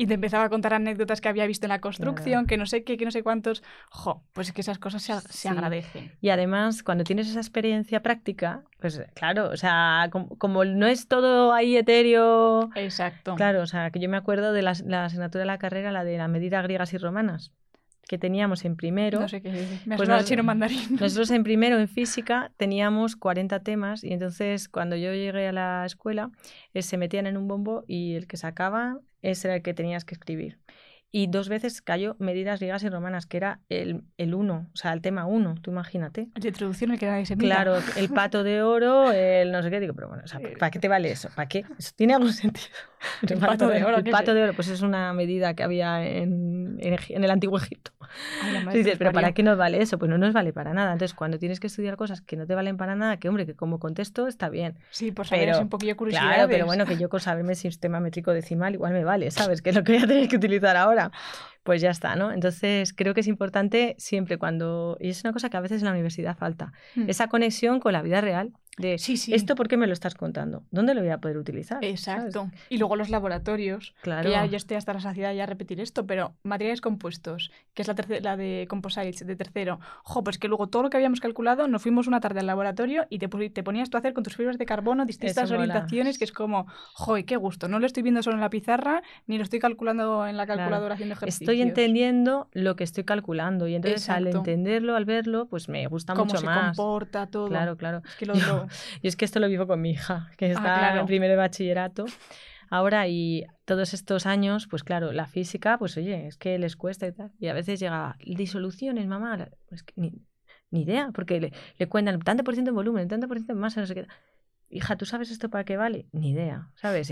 Y te empezaba a contar anécdotas que había visto en la construcción, que no sé qué, que no sé cuántos. Jo, pues es que esas cosas se, se agradecen. Y además, cuando tienes esa experiencia práctica, pues claro, o sea, como, no es todo ahí etéreo. Exacto. Claro, o sea, que yo me acuerdo de la, la asignatura de la carrera, la de la medida griegas y romanas que teníamos en primero. No sé qué, me pues chino mandarín. [LAUGHS] Nosotros en primero, en física, teníamos 40 temas y entonces cuando yo llegué a la escuela, eh, se metían en un bombo y el que sacaba, ese era el que tenías que escribir. Y dos veces cayó medidas griegas y romanas, que era el, el uno, o sea, el tema uno, tú imagínate. De introducción el que nadie se mira. Claro, el [LAUGHS] pato de oro, el no sé qué, digo, pero bueno, o sea, ¿para qué te vale eso? ¿Para qué? ¿Eso tiene algún sentido? [LAUGHS] El, [LAUGHS] pato de oro. El pato de oro, pues es una medida que había en, en, el antiguo Egipto. dices, pero ¿para qué nos vale eso? Pues no nos vale para nada. Entonces, cuando tienes que estudiar cosas que no te valen para nada, que hombre, que como contesto está bien. Sí, por saber un poquillo curiosidad. Claro, pero bueno, que yo con saberme sistema métrico decimal igual me vale, ¿sabes? Que es lo que voy a tener que utilizar ahora 그 러. Pues ya está, ¿no? Entonces creo que es importante siempre cuando, y es una cosa que a veces en la universidad falta, hmm. esa conexión con la vida real de sí, sí. esto por qué me lo estás contando, ¿dónde lo voy a poder utilizar? Exacto. Y luego los laboratorios, claro. ya yo estoy hasta la saciedad ya a repetir esto, pero materiales compuestos, que es la, la de composites de tercero, jo, pues que luego todo lo que habíamos calculado, nos fuimos una tarde al laboratorio y te, te ponías tú a hacer con tus fibras de carbono distintas orientaciones, que es como, jo, qué gusto, no lo estoy viendo solo en la pizarra, ni lo estoy calculando en la calculadora haciendo ejercicios. Estoy entendiendo lo que estoy calculando y entonces al entenderlo, al verlo, pues me gusta mucho más. Cómo se comporta todo. Claro, claro. Es que lo, [LAUGHS] lo, y es que esto lo vivo con mi hija, que ah, está en primero de bachillerato. Ahora y todos estos años, pues claro, la física, pues oye, es que les cuesta y tal. Y a veces llega disoluciones, mamá, pues que ni, ni, idea, porque le, le cuentan tanto por ciento en volumen, tanto por ciento en masa, no sé qué. Hija, ¿tú sabes esto para qué vale? Ni idea, ¿sabes?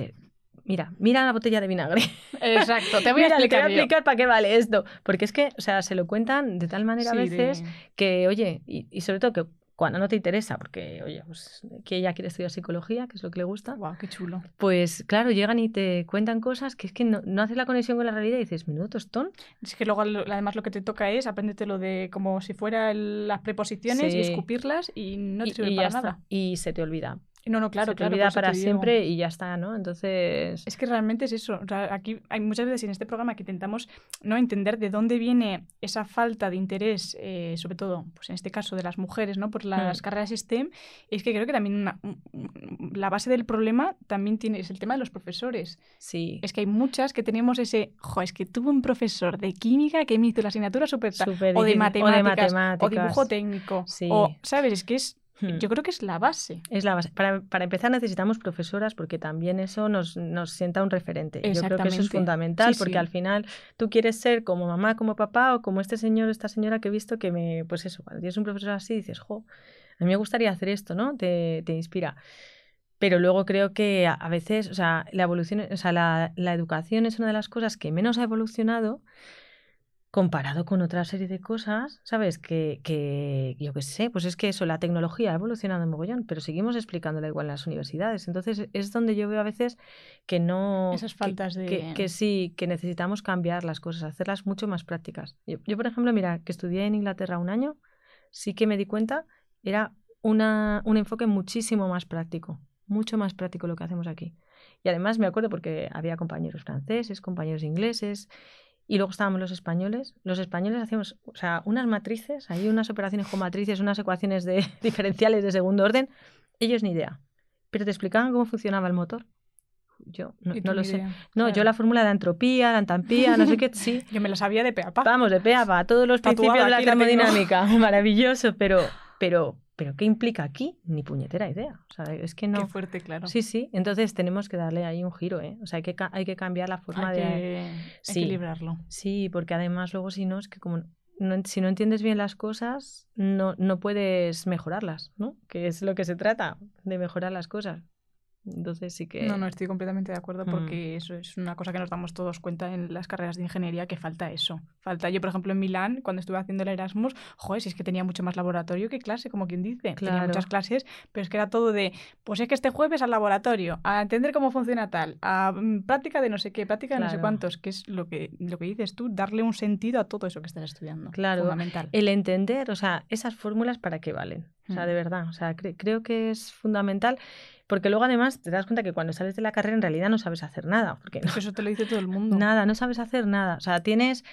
Mira, mira la botella de vinagre. [LAUGHS] Exacto, te voy a explicar. Te voy a explicar para qué vale esto. Porque es que, o sea, se lo cuentan de tal manera a veces que, oye, y, y, sobre todo que cuando no te interesa, porque, oye, pues que ella quiere estudiar psicología, que es lo que le gusta. Guau, qué chulo. Pues claro, llegan y te cuentan cosas que es que no, no haces la conexión con la realidad y dices, menudo tostón. Es que luego además lo que te toca es lo de como si fueran las preposiciones y escupirlas y no te sirve para nada. Y se te olvida. No, no, claro, se te olvida para siempre y ya está, ¿no? Entonces... Es que realmente es eso. aquí hay muchas veces en este programa que intentamos no entender de dónde viene esa falta de interés, eh, sobre todo, pues en este caso de las mujeres, ¿no? Por las mm. carreras STEM. Y es que creo que también la base del problema también tiene, es el tema de los profesores. Sí. Es que hay muchas que tenemos ese, jo, es que tuve un profesor de química que me hizo la asignatura súper o, de matemáticas, o dibujo técnico. Sí. O, ¿sabes? Es que es Hmm. Yo creo que es la base. Es la base. Para, para empezar necesitamos profesoras porque también eso nos, nos, sienta un referente. Yo creo que eso es fundamental porque al final tú quieres ser como mamá, como papá o como este señor o esta señora que he visto que me, pues eso, cuando tienes un profesor así dices, jo, a mí me gustaría hacer esto, ¿no? Te, te inspira. Pero luego creo que a, veces, o sea, la evolución, o sea, la, la educación es una de las cosas que menos ha evolucionado comparado con otra serie de cosas, ¿sabes? Que, que yo qué sé, pues es que eso, la tecnología ha evolucionado en mogollón, pero seguimos explicándola igual en las universidades. Entonces es donde yo veo a veces que no... Esas faltas de... Que, sí, que necesitamos cambiar las cosas, hacerlas mucho más prácticas. Yo, yo, por ejemplo, mira, que estudié en Inglaterra un año, sí que me di cuenta, era una, un enfoque muchísimo más práctico, mucho más práctico lo que hacemos aquí. Y además me acuerdo porque había compañeros franceses, compañeros ingleses, y luego estábamos los españoles. Los españoles hacíamos, o sea, unas matrices, hay unas operaciones con matrices, unas ecuaciones de [LAUGHS] diferenciales de segundo orden. Ellos ni idea. Pero te explicaban cómo funcionaba el motor. Yo no, lo sé. No, yo la fórmula de entropía, de antampía, no sé qué, sí. [LAUGHS] yo me lo sabía de peapa. Vamos, de peapa, todos los principios de la termodinámica. [LAUGHS] Maravilloso, pero, pero, pero ¿qué implica aquí? Ni puñetera idea. O sea, es que no. Qué fuerte, claro. Sí, sí. Entonces tenemos que darle ahí un giro, ¿eh? O sea, hay que, hay que cambiar la forma hay de. Que sí. equilibrarlo. Sí, porque además luego si no, es que como. No, si no entiendes bien las cosas, no, no puedes mejorarlas, ¿no? Que es lo que se trata, de mejorar las cosas. Entonces sí que... No, no, estoy completamente de acuerdo porque mm. eso es una cosa que nos damos todos cuenta en las carreras de ingeniería, que falta eso. Falta, yo por ejemplo en Milán, cuando estuve haciendo el Erasmus, joder, si es que tenía mucho más laboratorio que clase, como quien dice. Tenía muchas clases, pero es que era todo de, pues es que este jueves al laboratorio, a entender cómo funciona tal, a mm, práctica de no sé qué, práctica de no sé cuántos, que es lo que, lo que dices tú, darle un sentido a todo eso que estás estudiando. Claro, fundamental. el entender, o sea, esas fórmulas para qué valen. O sea, mm. de verdad, o sea, creo que es fundamental. Porque luego además te das cuenta que cuando sales de la carrera en realidad no sabes hacer nada. Porque eso te lo dice todo el [LAUGHS] mundo. Nada, no sabes hacer nada. O sea, tienes...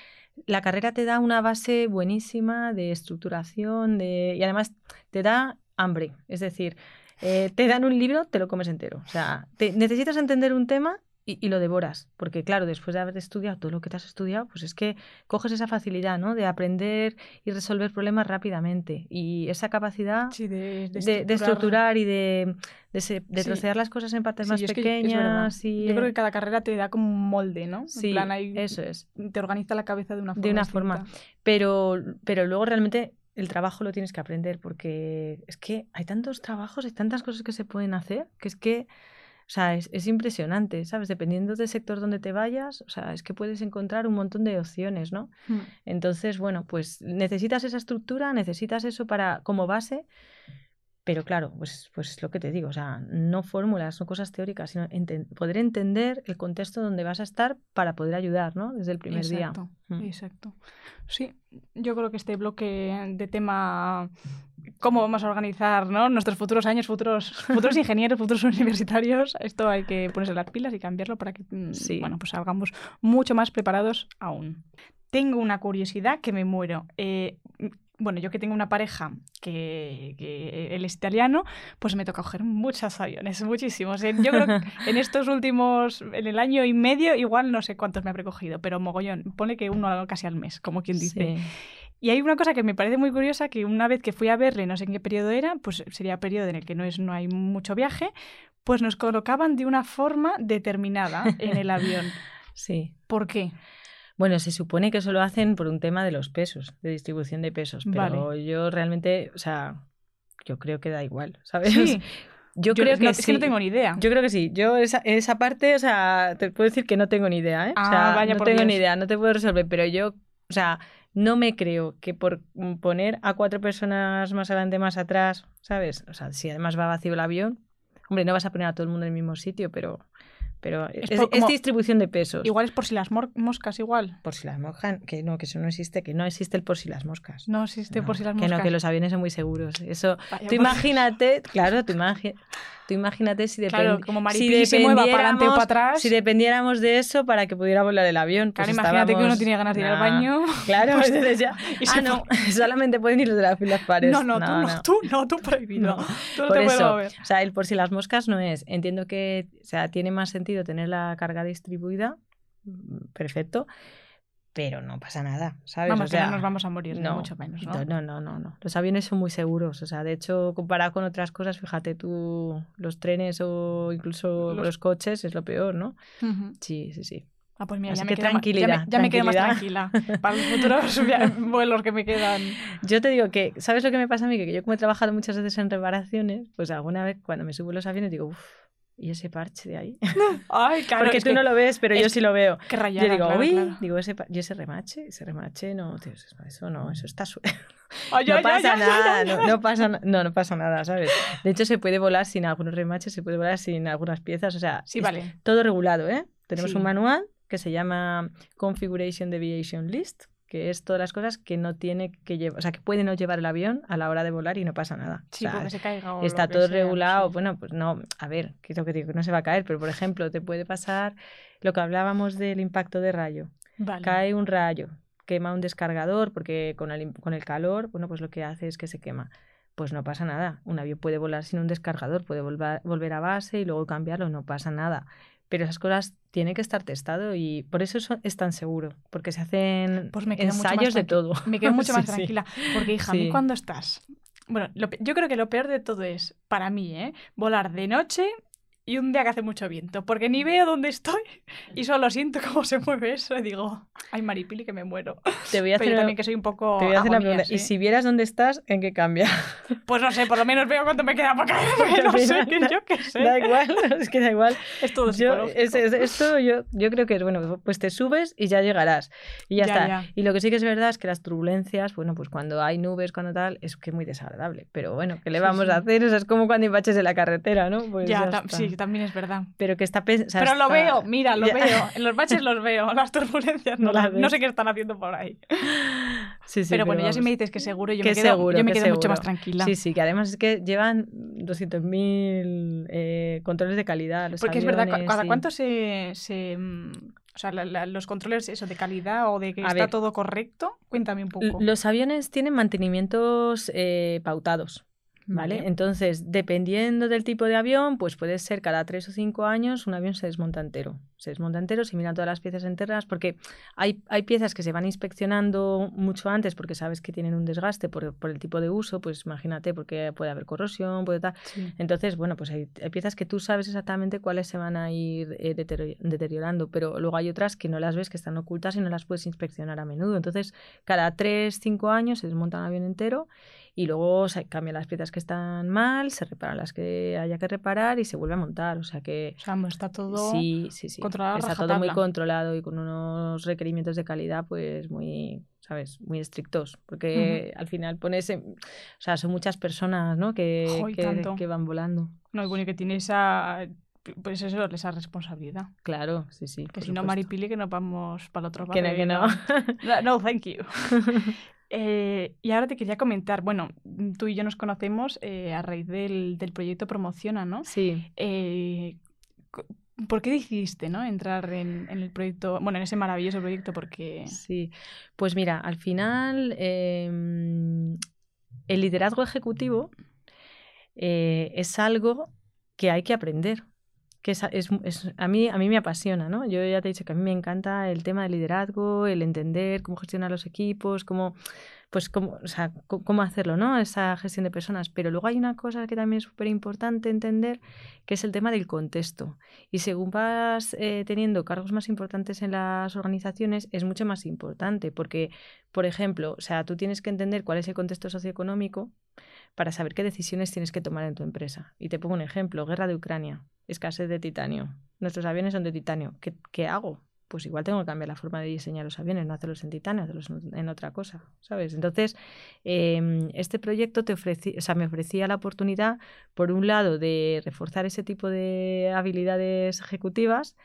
La carrera te da una base buenísima de estructuración de, y además te da hambre. Es decir, eh, te dan un libro, te lo comes entero. O sea, te, necesitas entender un tema y, lo devoras. Porque claro, después de haber estudiado todo lo que te has estudiado, pues es que coges esa facilidad, ¿no? De aprender y resolver problemas rápidamente. Y esa capacidad de, estructurar. y de, de, trocear las cosas en partes más pequeñas. y, Yo creo que cada carrera te da como un molde, ¿no? Sí, eso es. Te organiza la cabeza de una forma. De una forma. Pero, pero luego realmente el trabajo lo tienes que aprender porque es que hay tantos trabajos, hay tantas cosas que se pueden hacer, que es que o sea, es, impresionante, ¿sabes? Dependiendo del sector donde te vayas, o sea, es que puedes encontrar un montón de opciones, ¿no? Hmm. Entonces, bueno, pues necesitas esa estructura, necesitas eso para como base, pero claro, pues, pues lo que te digo, o sea, no fórmulas, no cosas teóricas, sino poder entender el contexto donde vas a estar para poder ayudar, ¿no? Desde el primer día. Mm. Exacto. Sí, yo creo que este bloque de tema cómo vamos a organizar ¿no? nuestros futuros años, futuros, [LAUGHS] futuros ingenieros, futuros universitarios, esto hay que ponerse las pilas y cambiarlo para que mm, sí. bueno, pues salgamos mucho más preparados aún. Tengo una curiosidad que me muero. Eh, bueno, yo que tengo una pareja que, él es italiano, pues me toca coger muchos aviones, muchísimos. Yo creo [LAUGHS] que en estos últimos, en el año y medio, igual no sé cuántos me habré cogido, pero mogollón, pone que uno casi al mes, como quien dice. Y hay una cosa que me parece muy curiosa, que una vez que fui a verle, no sé en qué periodo era, pues sería periodo en el que no, es, no hay mucho viaje, pues nos colocaban de una forma determinada en el avión. [LAUGHS] Sí. ¿Por qué? Bueno, se supone que eso lo hacen por un tema de los pesos, de distribución de pesos, pero yo realmente, o sea, yo creo que da igual, [LAUGHS] ¿sabes? Sí. Yo, creo que sí. que no tengo ni idea. Yo creo que sí. Yo esa, esa parte, o sea, te puedo decir que no tengo ni idea, ¿eh? Ah, o sea, vaya no tengo ni idea, no te puedo resolver, pero yo, o sea, no me creo que por poner a cuatro personas más adelante, más atrás, ¿sabes? O sea, si además va vacío el avión, hombre, no vas a poner a todo el mundo en el mismo sitio, pero pero es, distribución de pesos. Igual es por si las moscas, igual. Por si las moscas, que no, que eso no existe, que no existe el por si las moscas. No existe por si las moscas. Que no, que los aviones son muy seguros. Eso, tú imagínate, claro, tú imagínate Tú imagínate si, claro, como si para para atrás. Si dependiéramos de eso para que pudiera volar el avión. Pues claro, imagínate que uno tiene ganas de ir al baño. Claro, [LAUGHS] pues ya. [LAUGHS] ah, no, [LAUGHS] solamente pueden ir los de las filas pares. No, no, tú no, tú no, tú prohibido. Tú no por te eso. O sea, el por si las moscas no es. Entiendo que o sea, tiene más sentido tener la carga distribuida. Mm, perfecto pero no pasa nada, ¿sabes? Vamos, o sea, no nos vamos a morir, no, mucho menos, ¿no? No, no, no, no. Los aviones son muy seguros, o sea, de hecho, comparado con otras cosas, fíjate tú, los trenes o incluso los, coches es lo peor, ¿no? Sí, sí, sí. Ah, pues mira, ya me, tranquilidad, ya, me, quedo más tranquila para los futuros [LAUGHS] vuelos que me quedan. Yo te digo que, ¿sabes lo que me pasa a mí? Que yo como he trabajado muchas veces en reparaciones, pues alguna vez cuando me subo los aviones digo, uff, ¿Y ese parche de ahí? [LAUGHS] Ay, claro. Porque tú no lo ves, pero yo sí lo veo. Qué rayada, Yo digo, claro, uy, digo, ese, ¿y ese remache? Ese remache, no, tío, eso no, eso está suelto. no pasa nada, no, no, pasa, no, no pasa nada, ¿sabes? De hecho, se puede volar sin algunos remaches, se puede volar sin algunas piezas, o sea, sí, vale. todo regulado, ¿eh? Tenemos un manual que se llama Configuration Deviation List, que es todas las cosas que no tiene que llevar, o sea, que puede no llevar el avión a la hora de volar y no pasa nada. Sí, porque se caiga o Está todo regulado, bueno, pues no, a ver, que es lo que digo, que no se va a caer, pero por ejemplo, te puede pasar lo que hablábamos del impacto de rayo. Cae un rayo, quema un descargador porque con el, con el calor, bueno, pues lo que hace es que se quema pues no pasa nada. Un avión puede volar sin un descargador, puede volver, volver a base y luego cambiarlo, no pasa nada pero esas cosas tienen que estar testado y por eso es tan seguro, porque se hacen pues me ensayos de todo. Me quedo mucho [LAUGHS] más tranquila, porque hija, ¿a cuando estás? Bueno, yo creo que lo peor de todo es, para mí, ¿eh? volar de noche y un día que hace mucho viento, porque ni veo dónde estoy y solo siento cómo se mueve eso y digo, ay Maripili que me muero. Te voy a [LAUGHS] hacer Pero también que soy un poco Te voy a hacer una pregunta. ¿Y si vieras dónde estás, en qué cambia? [LAUGHS] Pues no sé, por lo menos veo cuánto me queda para caer, [LAUGHS] no sé, que yo qué sé. Da igual, es que da igual. Es todo yo, es, esto yo, yo creo que es, bueno, pues te subes y ya llegarás y ya, está. Y lo que sí que es verdad es que las turbulencias, bueno, pues cuando hay nubes, cuando tal, es que es muy desagradable. Pero bueno, ¿qué le vamos a hacer? O sea, es como cuando baches en la carretera, ¿no? Pues ya, sí, también es verdad pero que está Pero lo veo, mira, lo veo. [LAUGHS] En los baches los veo, las turbulencias no, las no sé qué están haciendo por ahí. Sí, sí, pero, bueno, ya si me dices que seguro, yo me quedo, yo me quedo mucho más tranquila. Sí, sí, que además es que llevan 200.000 eh, controles de calidad. Los Porque es verdad, ¿cada cuánto se, se mm, o sea, los controles eso de calidad o de que está todo correcto, cuéntame un poco. Los aviones tienen mantenimientos eh, pautados. ¿Vale? Entonces, dependiendo del tipo de avión, pues puede ser cada tres o cinco años un avión se desmonta entero. se desmonta entero, se miran todas las piezas internas, porque hay, hay piezas que se van inspeccionando mucho antes porque sabes que tienen un desgaste por, por el tipo de uso, pues imagínate, porque puede haber corrosión, puede tal. Entonces, bueno, pues hay, hay, piezas que tú sabes exactamente cuáles se van a ir eh, deteriorando, pero luego hay otras que no las ves, que están ocultas y no las puedes inspeccionar a menudo. Entonces, cada 3, 5 años se desmonta un avión entero y luego se cambian las piezas que están mal, se reparan las que haya que reparar y se vuelve a montar. O sea que... O sea, está todo sí, sí, sí. controlado. Está todo muy controlado y con unos requerimientos de calidad pues muy, ¿sabes? Muy estrictos. Porque al final pones... o sea, son muchas personas, ¿no? Que, que, van volando. No, y bueno, que tiene esa pues eso, esa responsabilidad. Claro, sí, sí. Que si no, Maripili, que nos vamos para el otro lado. Que no, que [LAUGHS] no. no, thank you. [LAUGHS] Eh, y ahora te quería comentar, bueno, tú y yo nos conocemos eh, a raíz del, del, proyecto Promociona, ¿no? Sí. Eh, ¿Por qué decidiste ¿no? entrar en, en, el proyecto, bueno, en ese maravilloso proyecto? Porque... Sí, pues mira, al final em, el liderazgo ejecutivo es algo que hay que aprender que es, es, a, mí, a mí me apasiona, ¿no? Yo ya te he dicho que a mí me encanta el tema del liderazgo, el entender cómo gestionar los equipos, cómo, pues cómo, o sea, cómo hacerlo, ¿no? Esa gestión de personas. Pero luego hay una cosa que también es súper importante entender, que es el tema del contexto. Y según vas eh, teniendo cargos más importantes en las organizaciones, es mucho más importante, porque, por ejemplo, o sea, tú tienes que entender cuál es el contexto socioeconómico para saber qué decisiones tienes que tomar en tu empresa. Y te pongo un ejemplo, guerra de Ucrania escasez de titanio. Nuestros aviones son de titanio. ¿Qué, ¿Qué, hago? Pues igual tengo que cambiar la forma de diseñar los aviones, no hacerlos en titanio, hacerlos en otra cosa, ¿sabes? Entonces, em, este proyecto te ofrecía, o sea, me ofrecía la oportunidad, por un lado, de reforzar ese tipo de habilidades ejecutivas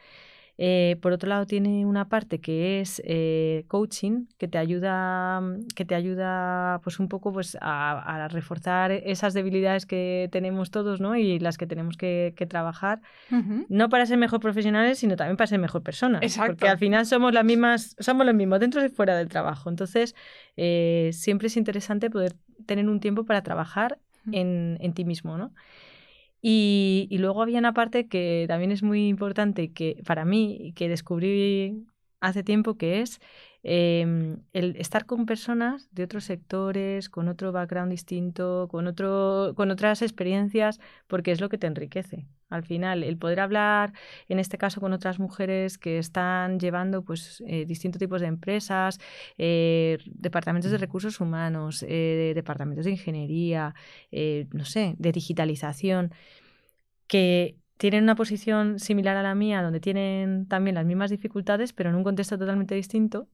eh, por otro lado, tiene una parte que es eh, coaching, que te ayuda, que te ayuda pues un poco pues, a, reforzar esas debilidades que tenemos todos ¿no? y las que tenemos que, trabajar, no para ser mejor profesionales, sino también para ser mejor personas. Exacto. Porque al final somos las mismas, somos los mismos dentro y fuera del trabajo. Entonces, eh, siempre es interesante poder tener un tiempo para trabajar en, en ti mismo, ¿no? Y, luego había una parte que también es muy importante que para mí, que descubrí hace tiempo, que es em, el estar con personas de otros sectores, con otro background distinto, con, otro, con otras experiencias, porque es lo que te enriquece. Al final, el poder hablar, en este caso, con otras mujeres que están llevando pues, eh, distintos tipos de empresas, eh, departamentos de recursos humanos, eh, departamentos de ingeniería, no sé, de digitalización, que tienen una posición similar a la mía, donde tienen también las mismas dificultades, pero en un contexto totalmente distinto,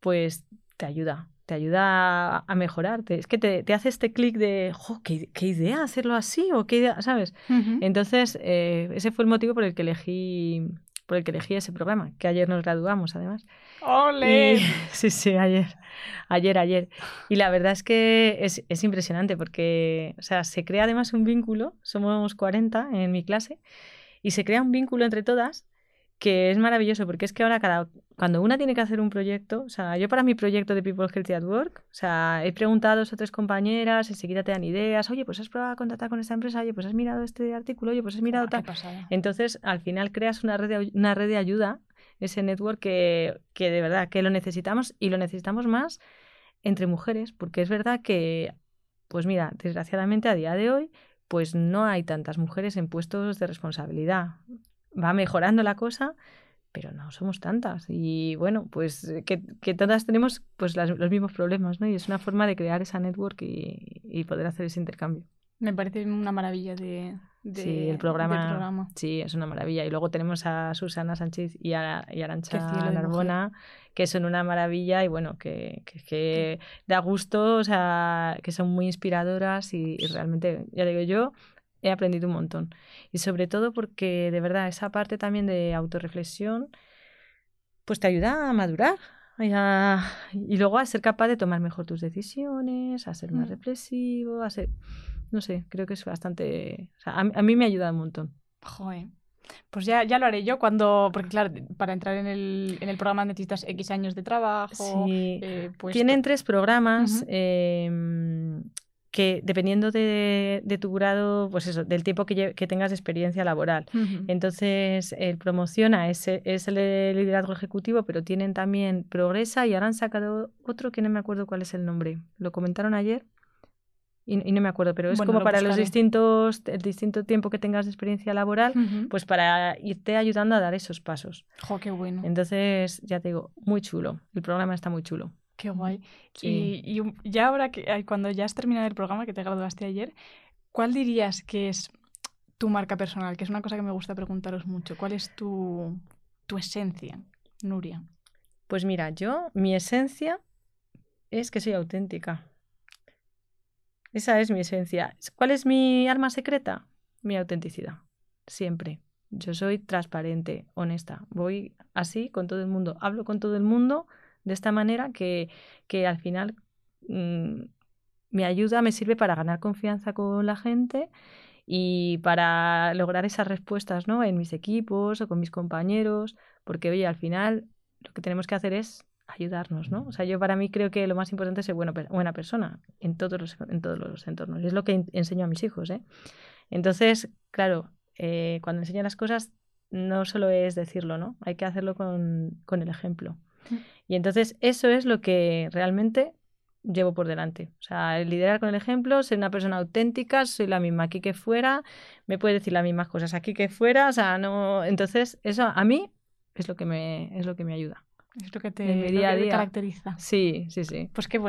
pues te ayuda, te ayuda a mejorarte. Es que te, hace este clic de, ¿qué, idea hacerlo así! o qué idea, ¿sabes? Entonces, eh, ese fue el motivo por el que elegí por el que elegí ese programa, que ayer nos graduamos además. ¡Ole! [LAUGHS] sí, sí, ayer, ayer, ayer. Y la verdad es que es, es, impresionante porque, o sea, se crea además un vínculo, somos 40 en mi clase, y se crea un vínculo entre todas que es maravilloso porque es que ahora cada cuando una tiene que hacer un proyecto, o sea, yo para mi proyecto de People Healthy at Work, o sea, he preguntado a dos o tres compañeras, enseguida te dan ideas, oye, pues has probado a contactar con esta empresa, oye, pues has mirado este artículo, oye, pues has mirado tal. Entonces, al final creas una red de, una red de ayuda, ese network que, que de verdad que lo necesitamos y lo necesitamos más entre mujeres, porque es verdad que, pues mira, desgraciadamente a día de hoy, pues no hay tantas mujeres en puestos de responsabilidad va mejorando la cosa, pero no somos tantas. Y bueno, pues eh, que, que todas tenemos pues los mismos problemas, ¿no? Y es una forma de crear esa network y, y poder hacer ese intercambio. Me parece una maravilla de, de sí, el programa, Sí, es una maravilla. Y luego tenemos a Susana Sánchez y a, y Arancha Narbona, que son una maravilla y bueno, que, que, que da gusto, o sea, que son muy inspiradoras y, y realmente, ya digo yo, he aprendido un montón. Y sobre todo porque de verdad esa parte también de autorreflexión, pues te ayuda a madurar. Y, luego a ser capaz de tomar mejor tus decisiones, a ser más mm. reflexivo, a ser... No sé, creo que es bastante... O sea, a, mí me ha ayudado un montón. Joder. Pues ya, ya lo haré yo cuando, porque claro, para entrar en el, en el programa necesitas X años de trabajo. Sí. Eh, pues Tienen tres programas que dependiendo de, tu grado, pues eso, del tiempo que, tengas de experiencia laboral. Entonces, el promociona es, es el liderazgo ejecutivo, pero tienen también Progresa y ahora han sacado otro que no me acuerdo cuál es el nombre. Lo comentaron ayer y, no me acuerdo, pero es como para los distintos, el distinto tiempo que tengas de experiencia laboral, pues para irte ayudando a dar esos pasos. ¡Jo, qué bueno! Entonces, ya te digo, muy chulo. El programa está muy chulo. Qué guay. Y, ya ahora que cuando ya has terminado el programa, que te graduaste ayer, ¿cuál dirías que es tu marca personal? Que es una cosa que me gusta preguntaros mucho. ¿Cuál es tu, tu esencia, Nuria? Pues mira, yo, mi esencia es que soy auténtica. Esa es mi esencia. ¿Cuál es mi arma secreta? Mi autenticidad. Siempre. Yo soy transparente, honesta. Voy así con todo el mundo. Hablo con todo el mundo de esta manera que, que al final mm, me ayuda, me sirve para ganar confianza con la gente y para lograr esas respuestas ¿no? en mis equipos o con mis compañeros. Porque, oye, al final lo que tenemos que hacer es ayudarnos, ¿no? O sea, yo para mí creo que lo más importante es ser buena, buena persona en todos, los, en todos los entornos. Y es lo que enseño a mis hijos, ¿eh? Entonces, claro, eh, cuando enseño las cosas, no solo es decirlo, ¿no? Hay que hacerlo con, con el ejemplo. Y entonces eso es lo que realmente llevo por delante. O sea, liderar con el ejemplo, ser una persona auténtica, soy la misma aquí que fuera, me puede decir las mismas cosas aquí que fuera, o sea, no... Entonces, eso a mí es lo que me, es lo que me ayuda. Es lo que te, caracteriza. Sí, sí, sí. Pues qué,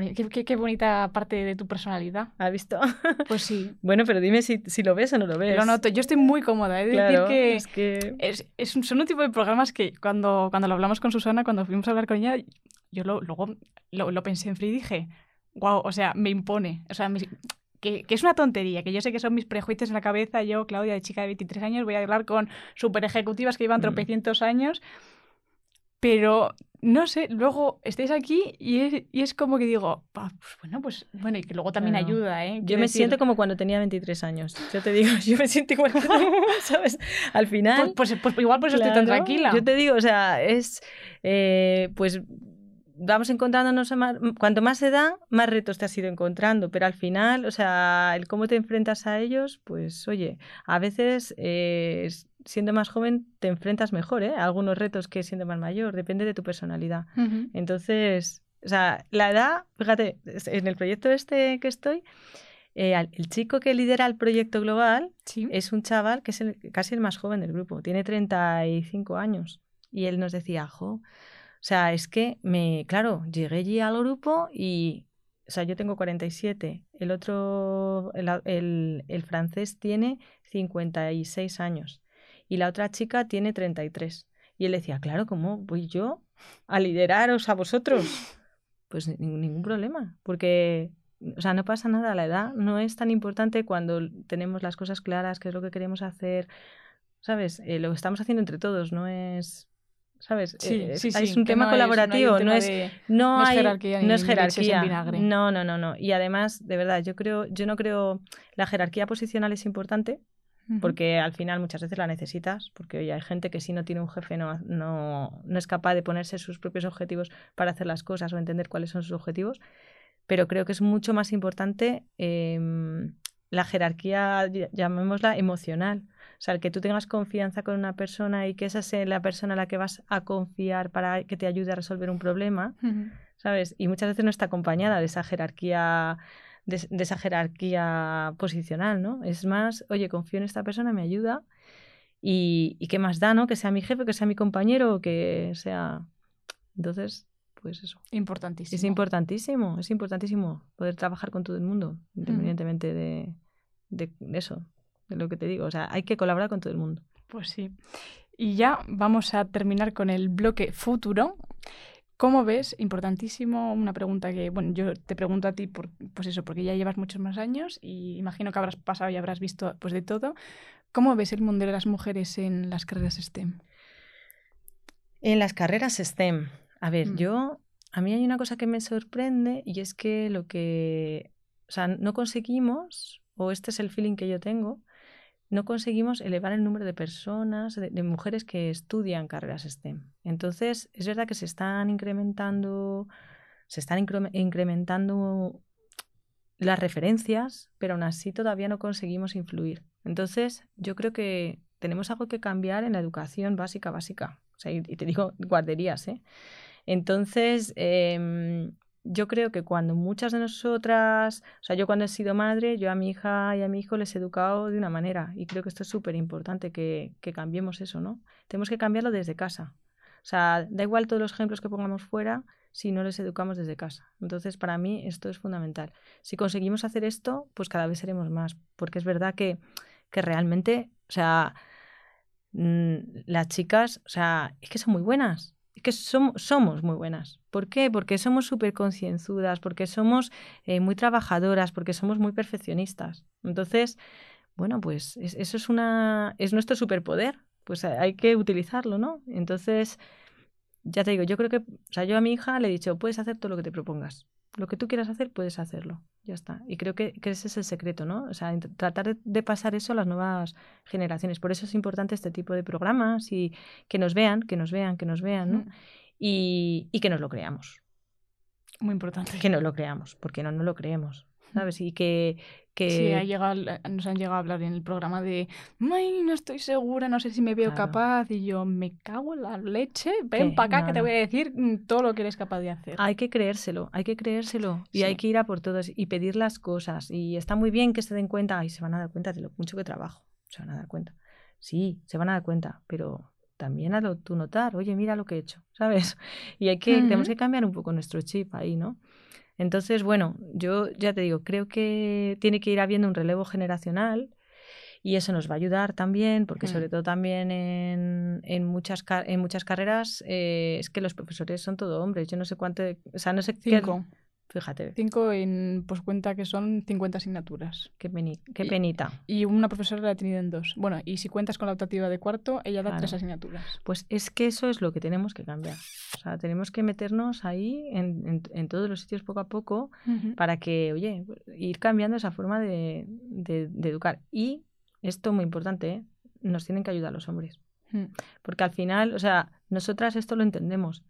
qué, bonita parte de tu personalidad. ¿Has visto? [LAUGHS] Pues sí. bueno, pero dime si, si, lo ves o no lo ves. Lo noto. Yo estoy muy cómoda. He decir que, es que... Es, son un tipo de programas que cuando, cuando lo hablamos con Susana, cuando fuimos a hablar con ella, yo lo, luego lo, lo pensé en frío y dije, wow, o sea, me impone. O sea, que, que, es una tontería, que yo sé que son mis prejuicios en la cabeza. Yo, Claudia, de chica de 23 años, voy a hablar con super ejecutivas que llevan mm. tropecientos años pero no sé, luego estáis aquí y es, y es como que digo, pues bueno, pues bueno, y que luego también ayuda, ¿eh? yo me siento como cuando tenía 23 años. Yo te digo, [LAUGHS] yo me siento igual, [LAUGHS] ¿sabes? Al final. Pues, pues, pues igual por eso estoy tan tranquila. Yo te digo, o sea, es. Eh, pues vamos encontrándonos, cuanto más se da, más retos te has ido encontrando, pero al final, o sea, el cómo te enfrentas a ellos, pues oye, a veces eh, siendo más joven te enfrentas mejor ¿eh? a algunos retos que siendo más mayor, depende de tu personalidad. Entonces, o sea, la edad, fíjate, en el proyecto este que estoy, eh, el chico que lidera el proyecto global es un chaval que es casi el más joven del grupo, tiene 35 años. Y él nos decía, jo, sea, es que me, claro, llegué allí al grupo y, o sea, yo tengo 47, el otro, el, el, el francés tiene 56 años y la otra chica tiene 33. Y él decía, claro, ¿cómo voy yo a lideraros a vosotros? [LAUGHS] Pues ningún problema, porque, o sea, no pasa nada, la edad no es tan importante cuando tenemos las cosas claras, qué es lo que queremos hacer, ¿sabes? Eh, lo estamos haciendo entre todos, no es... ¿Sabes? Sí, eh, sí, es un tema colaborativo, no, es, no, hay, jerarquía. No es jerarquía. No, no, no, no. Y además, de verdad, yo creo, yo no creo, la jerarquía posicional es importante, porque al final muchas veces la necesitas, porque hoy hay gente que si no tiene un jefe no, no, no, es capaz de ponerse sus propios objetivos para hacer las cosas o entender cuáles son sus objetivos, pero creo que es mucho más importante em, la jerarquía, llamémosla emocional. O sea, el que tú tengas confianza con una persona y que esa sea la persona a la que vas a confiar para que te ayude a resolver un problema, ¿sabes? Y muchas veces no está acompañada de esa jerarquía de, esa jerarquía posicional, ¿no? Es más, oye, confío en esta persona, me ayuda y, y qué más da, ¿no? Que sea mi jefe, que sea mi compañero, que sea... Entonces, pues eso. Importantísimo. Es importantísimo, es importantísimo poder trabajar con todo el mundo, independientemente de, de, eso, lo que te digo. O sea, hay que colaborar con todo el mundo. Pues sí. Y ya vamos a terminar con el bloque futuro. ¿Cómo ves? Importantísimo, una pregunta que, bueno, yo te pregunto a ti, por, pues eso, porque ya llevas muchos más años y imagino que habrás pasado y habrás visto pues de todo. ¿Cómo ves el mundo de las mujeres en las carreras STEM? En las carreras STEM. A ver, Mm. yo, a mí hay una cosa que me sorprende y es que lo que, o sea, no conseguimos, o este es el feeling que yo tengo, no conseguimos elevar el número de personas, de, mujeres que estudian carreras STEM. Entonces, es verdad que se están incrementando, se están incrementando las referencias, pero aún así todavía no conseguimos influir. Entonces, yo creo que tenemos algo que cambiar en la educación básica, básica. O sea, y, te digo guarderías, ¿eh? Entonces, em, yo creo que cuando muchas de nosotras, o sea, yo cuando he sido madre, yo a mi hija y a mi hijo les he educado de una manera y creo que esto es súper importante que, que cambiemos eso, ¿no? Tenemos que cambiarlo desde casa. O sea, da igual todos los ejemplos que pongamos fuera si no les educamos desde casa. Entonces, para mí esto es fundamental. Si conseguimos hacer esto, pues cada vez seremos más, porque es verdad que, que realmente, o sea, mm, las chicas, o sea, es que son muy buenas que somos muy buenas. ¿Por qué? Porque somos súper concienzudas, porque somos eh, muy trabajadoras, porque somos muy perfeccionistas. Entonces, bueno, pues eso es, una, es nuestro superpoder, pues hay que utilizarlo, ¿no? Entonces, ya te digo, yo creo que, o sea, yo a mi hija le he dicho, puedes hacer todo lo que te propongas. Lo que tú quieras hacer, puedes hacerlo. Ya está. Y creo que, ese es el secreto, ¿no? O sea, tratar de, pasar eso a las nuevas generaciones. Por eso es importante este tipo de programas y que nos vean, que nos vean, que nos vean, ¿no? Y, y que nos lo creamos. Muy importante. Que no lo creamos, porque no, no lo creemos. ¿sabes? Y que... que... Sí, ha llegado, nos han llegado a hablar en el programa de, Ay, no estoy segura, no sé si me veo capaz. Y yo, me cago en la leche, ven para acá que te voy a decir mm, todo lo que eres capaz de hacer. Hay que creérselo, hay que creérselo. Y hay que ir a por todos y pedir las cosas. Y está muy bien que se den cuenta, y se van a dar cuenta de lo mucho que trabajo. Se van a dar cuenta. Sí, se van a dar cuenta, pero también a lo, tú notar, oye, mira lo que he hecho, [LAUGHS] ¿sabes? Y hay que, tenemos que cambiar un poco nuestro chip ahí, ¿no? Entonces, bueno, yo ya te digo, creo que tiene que ir habiendo un relevo generacional y eso nos va a ayudar también, porque mm. sobre todo también en, en, muchas, en muchas carreras eh, es que los profesores son todo hombres. Yo no sé cuánto, o sea, no sé Cinco. qué... Fíjate. Cinco en, pues cuenta que son 50 asignaturas. Qué, qué penita. Y, una profesora la ha tenido en dos. Bueno, y si cuentas con la optativa de cuarto, ella da tres asignaturas. Pues es que eso es lo que tenemos que cambiar. O sea, tenemos que meternos ahí en, en, todos los sitios poco a poco para que, oye, ir cambiando esa forma de, de, educar. Y esto muy importante, ¿eh? nos tienen que ayudar los hombres. Mm. Porque al final, o sea, nosotras esto lo entendemos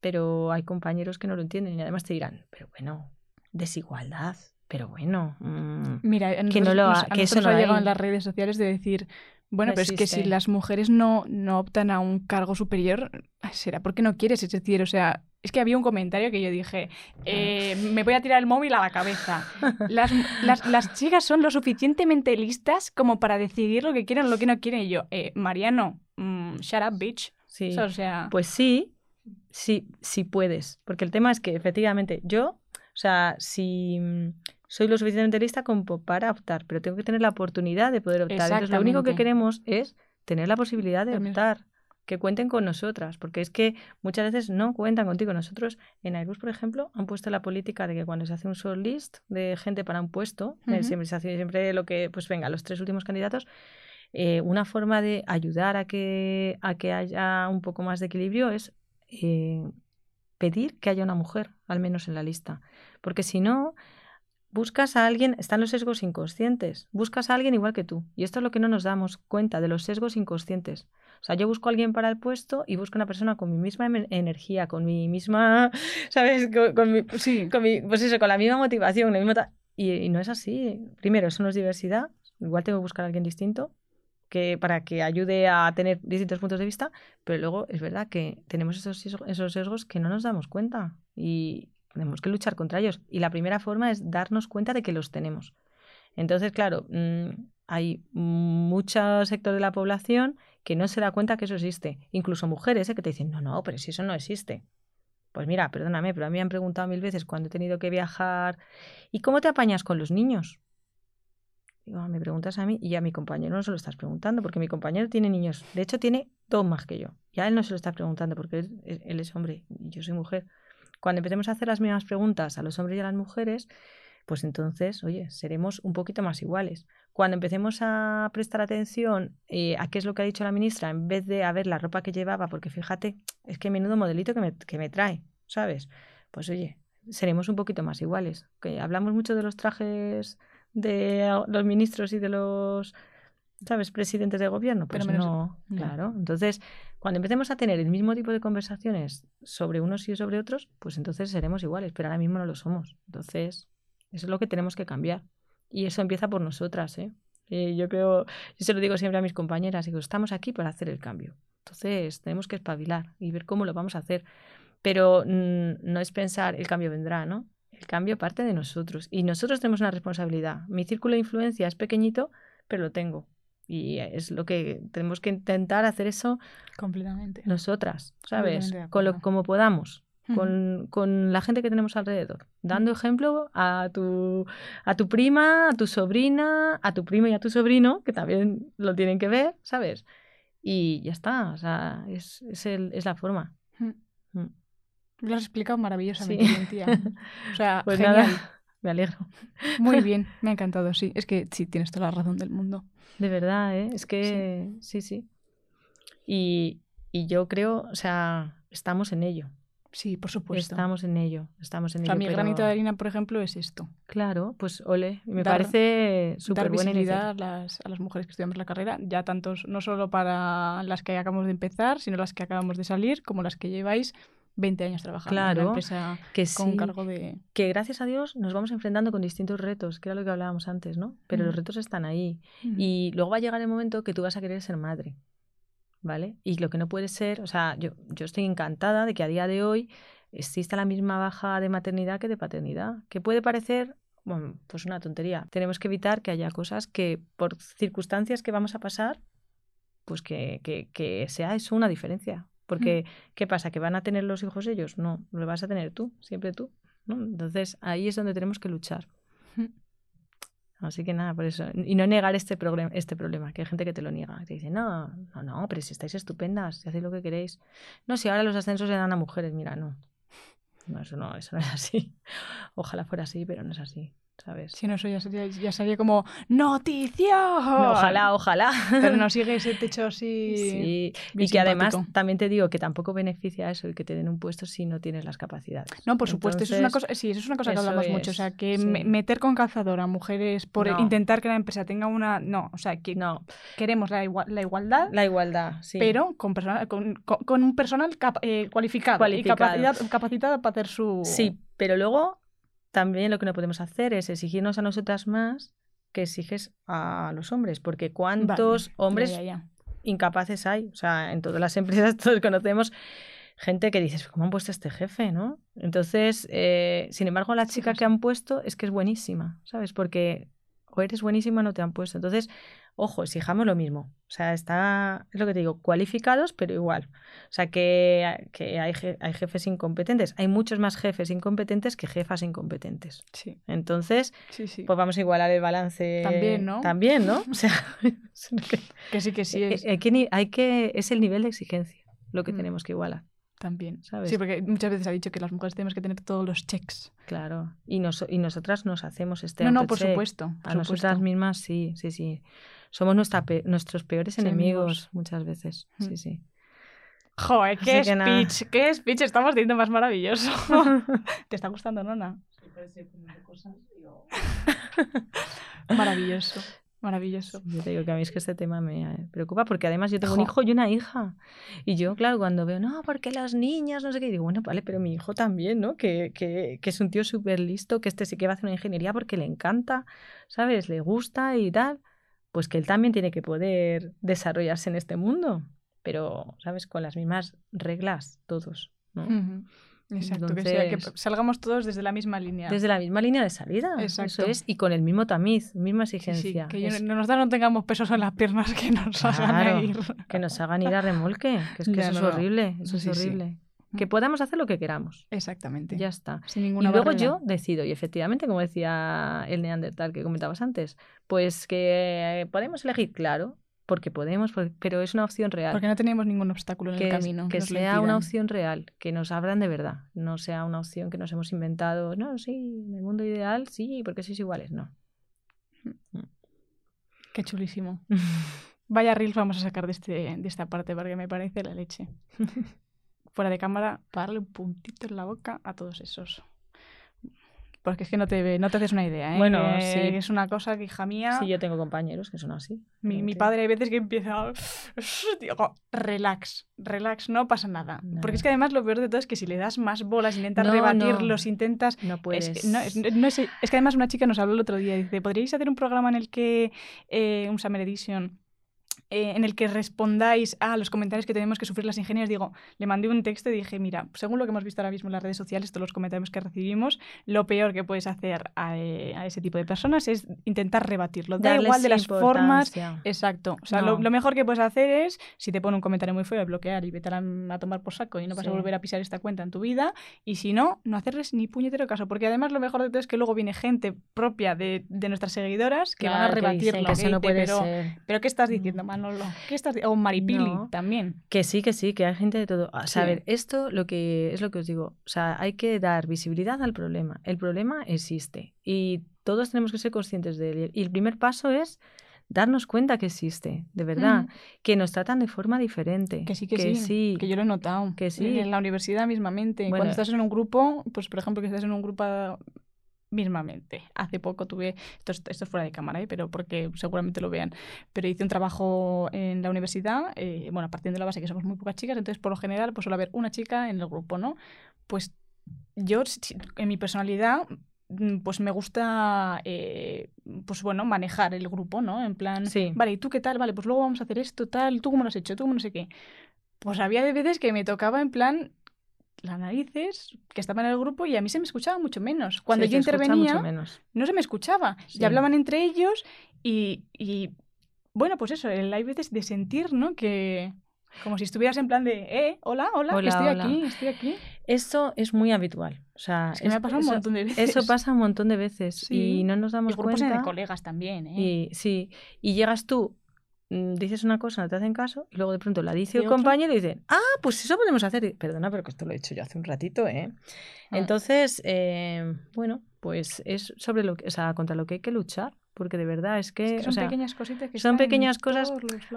pero hay compañeros que no lo entienden y además te dirán, pero bueno, desigualdad, pero bueno, mm, mira, que no lo ha, que eso no ha llegado en las redes sociales de decir, bueno, pero es que si las mujeres no, no optan a un cargo superior, será porque no quieres, es decir, o sea, es que había un comentario que yo dije, eh, me voy a tirar el móvil a la cabeza. [LAUGHS] Las, las, las, chicas son lo suficientemente listas como para decidir lo que quieren o lo que no quieren. Y yo, eh, Mariano, mm, shut up, bitch. Sí. O sea, pues sí, sí, sí puedes. Porque el tema es que efectivamente yo, o sea, si mm, soy lo suficientemente lista como para optar, pero tengo que tener la oportunidad de poder optar. Entonces, lo único que queremos es tener la posibilidad de optar, que cuenten con nosotras, porque es que muchas veces no cuentan contigo. Nosotros en Airbus, por ejemplo, han puesto la política de que cuando se hace un shortlist de gente para un puesto, eh, siempre se hace siempre lo que, pues venga, los tres últimos candidatos, eh, una forma de ayudar a que, a que haya un poco más de equilibrio es eh, pedir que haya una mujer, al menos en la lista. Porque si no, buscas a alguien, están los sesgos inconscientes, buscas a alguien igual que tú. Y esto es lo que no nos damos cuenta de los sesgos inconscientes. O sea, yo busco a alguien para el puesto y busco una persona con mi misma energía, con mi misma, [LAUGHS] ¿sabes? Con, mi, sí. con mi, pues eso, con la misma motivación, y, y, no es así. Primero, eso no es diversidad. Igual tengo que buscar a alguien distinto que, para que ayude a tener distintos puntos de vista, pero luego es verdad que tenemos esos, esos sesgos que no nos damos cuenta y tenemos que luchar contra ellos. Y la primera forma es darnos cuenta de que los tenemos. Entonces, claro, mm, hay mucho sector de la población que no se da cuenta que eso existe. Incluso mujeres ¿eh? que te dicen, no, no, pero si eso no existe. Pues mira, perdóname, pero a mí me han preguntado mil veces cuando he tenido que viajar, ¿y cómo te apañas con los niños? Ah, me preguntas a mí y a mi compañero no se lo estás preguntando, porque mi compañero tiene niños. De hecho, tiene dos más que yo. Y a él no se lo está preguntando, porque él, es hombre y yo soy mujer. Cuando empecemos a hacer las mismas preguntas a los hombres y a las mujeres, pues entonces, oye, seremos un poquito más iguales. Cuando empecemos a prestar atención eh, a qué es lo que ha dicho la ministra, en vez de a ver la ropa que llevaba, porque fíjate, es que menudo modelito que me, que me trae, ¿sabes? Pues oye, seremos un poquito más iguales. Que hablamos mucho de los trajes de los ministros y de los, ¿sabes?, presidentes de gobierno. Pues Pero no, claro. Entonces, cuando empecemos a tener el mismo tipo de conversaciones sobre unos y sobre otros, pues entonces seremos iguales, pero ahora mismo no lo somos. Entonces, Eso es lo que tenemos que cambiar. Y eso empieza por nosotras, ¿eh? Y yo creo, yo se lo digo siempre a mis compañeras, digo, estamos aquí para hacer el cambio. Entonces tenemos que espabilar y ver cómo lo vamos a hacer. Pero mm, no es pensar el cambio vendrá, ¿no? El cambio parte de nosotros y nosotros tenemos una responsabilidad. Mi círculo de influencia es pequeñito, pero lo tengo. Y es lo que tenemos que intentar hacer eso completamente. Nosotras, ¿sabes? Con lo, como podamos. Con, con, la gente que tenemos alrededor, dando ejemplo a tu, a tu prima, a tu sobrina, a tu prima y a tu sobrino, que también lo tienen que ver, ¿sabes? Y ya está, o sea, es, es, el, es la forma. Lo has explicado maravillosamente bien, tía. O sea, [LAUGHS] pues nada, me alegro. Muy [LAUGHS] bien, me ha encantado, sí. Es que sí, tienes toda la razón del mundo. De verdad, ¿eh? Es que sí, sí. Y, y yo creo, o sea, estamos en ello. Sí, por supuesto. Estamos en ello, estamos en o sea, Mi granito de harina, por ejemplo, es esto. Claro, pues ole, me parece súper buena visibilidad a las, a las mujeres que estudiamos la carrera, ya tantos, no solo para las que acabamos de empezar, sino las que acabamos de salir, como las que lleváis 20 años trabajando claro, en una empresa que con cargo de... Que gracias a Dios nos vamos enfrentando con distintos retos, que era lo que hablábamos antes, ¿no? Pero los retos están ahí. Y luego va a llegar el momento que tú vas a querer ser madre. ¿vale? Y lo que no puede ser, o sea, yo, yo estoy encantada de que a día de hoy exista la misma baja de maternidad que de paternidad, que puede parecer, bueno, pues una tontería. Tenemos que evitar que haya cosas que por circunstancias que vamos a pasar, pues que, que, que sea eso una diferencia. Porque, ¿qué pasa? ¿Que van a tener los hijos ellos? No, lo vas a tener tú, siempre tú. ¿no? Entonces, ahí es donde tenemos que luchar. Así que nada, por eso. Y no negar este, este problema, que hay gente que te lo niega. Te dice, no, no, no, pero si estáis estupendas, si hacéis lo que queréis. No, si ahora los ascensos se dan a mujeres, mira, no. No, eso no, eso no es así. [LAUGHS] Ojalá fuera así, pero no es así. ¿Sabes? Si no, eso ya sería, ya sería como ¡Noticia! ojalá, ojalá. Pero no sigue ese techo así. Sí, y que además también te digo que tampoco beneficia eso el que te den un puesto si no tienes las capacidades. No, por supuesto, eso es una cosa, sí, eso es una cosa que hablamos mucho. O sea, que meter con calzador a mujeres por intentar que la empresa tenga una. No, o sea, que no. queremos la, la igualdad. La igualdad, sí. Pero con, personal, con, con, un personal eh, cualificado, cualificado, y capacidad, capacitado para hacer su. Sí, pero luego también lo que no podemos hacer es exigirnos a nosotras más que exiges a los hombres, porque cuántos hombres incapaces hay, o sea, en todas las [LAUGHS] empresas todos conocemos gente que dices, ¿cómo han puesto este jefe? ¿no? Entonces, eh, sin embargo, la chica que han puesto es que es buenísima, ¿sabes? Porque o eres buenísima o no te han puesto. Entonces, ojo, exijamos lo mismo. O sea, está, es lo que te digo, cualificados, pero igual. O sea, que, que hay, hay, jefes incompetentes. Hay muchos más jefes incompetentes que jefas incompetentes. Sí. Entonces, pues vamos a igualar el balance. También, ¿no? También, ¿no? O sea, [LAUGHS] que, sí, que sí [LAUGHS] es. Hay que, hay que, es el nivel de exigencia lo que mm. tenemos que igualar. También, ¿sabes? Sí, porque muchas veces ha dicho que las mujeres tenemos que tener todos los checks. Claro, y, nos, y nosotras nos hacemos este No, no, por supuesto. a nosotras mismas sí, sí, sí. Somos nuestra nuestros peores enemigos, muchas veces, mm. sí, sí. Joder, qué speech, qué speech estamos diciendo más maravilloso. [LAUGHS] ¿Te está gustando, Nona? [LAUGHS] Maravilloso. Maravilloso. Yo te digo que a mí es que este tema me eh, preocupa porque además yo tengo un hijo y una hija. Y yo, claro, cuando veo, no, porque las niñas, no sé qué, digo, bueno, vale, pero mi hijo también, ¿no? Que, que, que es un tío súper listo, que este sí que va a hacer una ingeniería porque le encanta, ¿sabes? Le gusta y tal. Pues que él también tiene que poder desarrollarse en este mundo. Pero, ¿sabes? Con las mismas reglas, todos, ¿no? Exacto, que, salgamos todos desde la misma línea. Desde la misma línea de salida. Eso es, y con el mismo tamiz, misma exigencia. que no nos da, no tengamos pesos en las piernas que nos hagan ir. Que nos hagan ir a remolque, que es que [LAUGHS] eso es horrible, eso es horrible. Que podamos hacer lo que queramos. Exactamente. Ya está. Sin ninguna y luego yo decido, y efectivamente, como decía el neandertal que comentabas antes, pues que podemos elegir, claro, porque podemos, pero es una opción real. Porque no tenemos ningún obstáculo en el camino. Que, sea una opción real, que nos abran de verdad, no sea una opción que nos hemos inventado. No, sí, en el mundo ideal, sí, porque sois iguales, no. Mm. Qué chulísimo. [LAUGHS] Vaya reels vamos a sacar de, este, de esta parte porque me parece la leche. [LAUGHS] Fuera de cámara, para darle un puntito en la boca a todos esos Porque es que no te, no te haces una idea, ¿eh? Bueno, Que sí. Es una cosa que, hija mía... Sí, yo tengo compañeros que son así. Mi, mi padre hay veces que empieza... [LAUGHS] Digo, relax, relax, no pasa nada. Porque es que además lo peor de todo es que si le das más bolas, intentas No, rebatirlos, no. intentas... No Es puedes. que, no, es, no es- es que además una chica nos habló el otro día, dice, ¿podríais hacer un programa en el que, eh, un Summer Edition, eh, en el que respondáis a los comentarios que tenemos que sufrir las ingenieras? Digo, le mandé un texto y dije, mira, según lo que hemos visto ahora mismo en las redes sociales, todos los comentarios que recibimos, lo peor que puedes hacer a, eh, a ese tipo de personas es intentar rebatirlo. Da Darles igual de las formas. Exacto. O sea, lo, No. lo mejor que puedes hacer es, si te pone un comentario muy feo, bloquear y vete a, tomar por saco y no vas a volver a pisar esta cuenta en tu vida. Y si no, no hacerles ni puñetero caso. Porque además lo mejor de todo es que luego viene gente propia de, de nuestras seguidoras que van a que rebatirlo. que eso no puede pero, ser. pero ¿qué estás diciendo, Manolo? ¿Qué estás di- O Maripili No. también. Que sí, que sí, que hay gente de todo. O sea, a ver, esto lo que es lo que os digo. O sea, hay que dar visibilidad al problema. El problema existe y todos tenemos que ser conscientes de él. Y el primer paso es darnos cuenta que existe, de verdad, Mm. que nos tratan de forma diferente. Que sí, que, sí, Que yo lo he notado. Que sí. En la universidad mismamente. Bueno. Cuando estás en un grupo, pues por ejemplo que estás en un grupo mismamente. Hace poco tuve, esto, es- esto es fuera de cámara, ¿eh? pero porque seguramente lo vean, pero hice un trabajo en la universidad, eh, bueno, partiendo de la base que somos muy pocas chicas, entonces por lo general pues suele haber una chica en el grupo, ¿no? Pues yo, en mi personalidad, mm, pues me gusta, eh, pues bueno, manejar el grupo, ¿no? En plan, Sí. vale, ¿y tú qué tal? Vale, pues luego vamos a hacer esto, tal, ¿tú cómo lo has hecho? ¿Tú cómo no sé qué? Pues había de veces que me tocaba en plan las narices que estaban en el grupo y a mí se me escuchaba mucho menos. Cuando Sí, yo intervenía, mucho menos. no se me escuchaba. Sí. Y hablaban entre ellos y, y, bueno, pues eso, hay veces de sentir, ¿no? Que como si estuvieras en plan de, eh, hola, hola, Hola, estoy hola. aquí, estoy aquí. Esto es muy habitual. O sea, Es que me ha pasado eso, un montón de veces. eso pasa un montón de veces Sí. y no nos Y damos grupos cuenta. de colegas también, ¿eh? Y sí, y llegas tú, dices una cosa, no te hacen caso, y luego de pronto la dice ¿Y el compañero y dicen, ah, pues eso podemos hacer. Y, Perdona, pero que esto lo he hecho yo hace un ratito, ¿eh? Ah. Entonces, eh, bueno, pues es sobre lo que, o sea, contra lo que hay que luchar, porque de verdad es que, Es que o son sea, pequeñas cositas que son pequeñas cosas.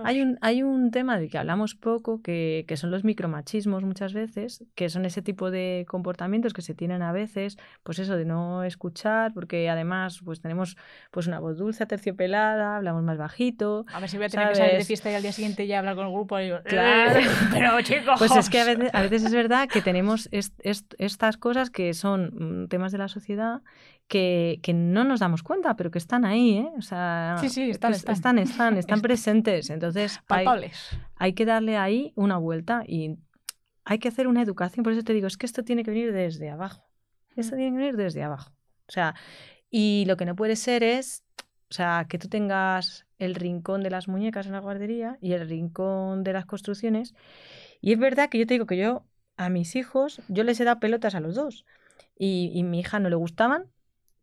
hay un, hay un tema del que hablamos poco, que, que son los micromachismos muchas veces, que son ese tipo de comportamientos que se tienen a veces, pues eso de no escuchar, porque además pues tenemos pues una voz dulce, terciopelada, hablamos más bajito. A ver si voy a tener que salir de fiesta y al día siguiente ya hablar con el grupo y digo, Claro. "Eh, [LAUGHS] pero chicos. Pues es que a veces, a veces es verdad que tenemos est- est- estas cosas que son mm, temas de la sociedad que, que no nos damos cuenta, pero que están ahí, ¿eh? O sea, Sí, sí, están, es- están. están, están, están presentes. Entonces, hay, hay que darle ahí una vuelta y hay que hacer una educación. Por eso te digo, es que esto tiene que venir desde abajo. Esto Mm. tiene que venir desde abajo. O sea, y lo que no puede ser es, o sea, que tú tengas el rincón de las muñecas en la guardería y el rincón de las construcciones. Y es verdad que yo te digo que yo a mis hijos, yo les he dado pelotas a los dos. Y, y mi hija no le gustaban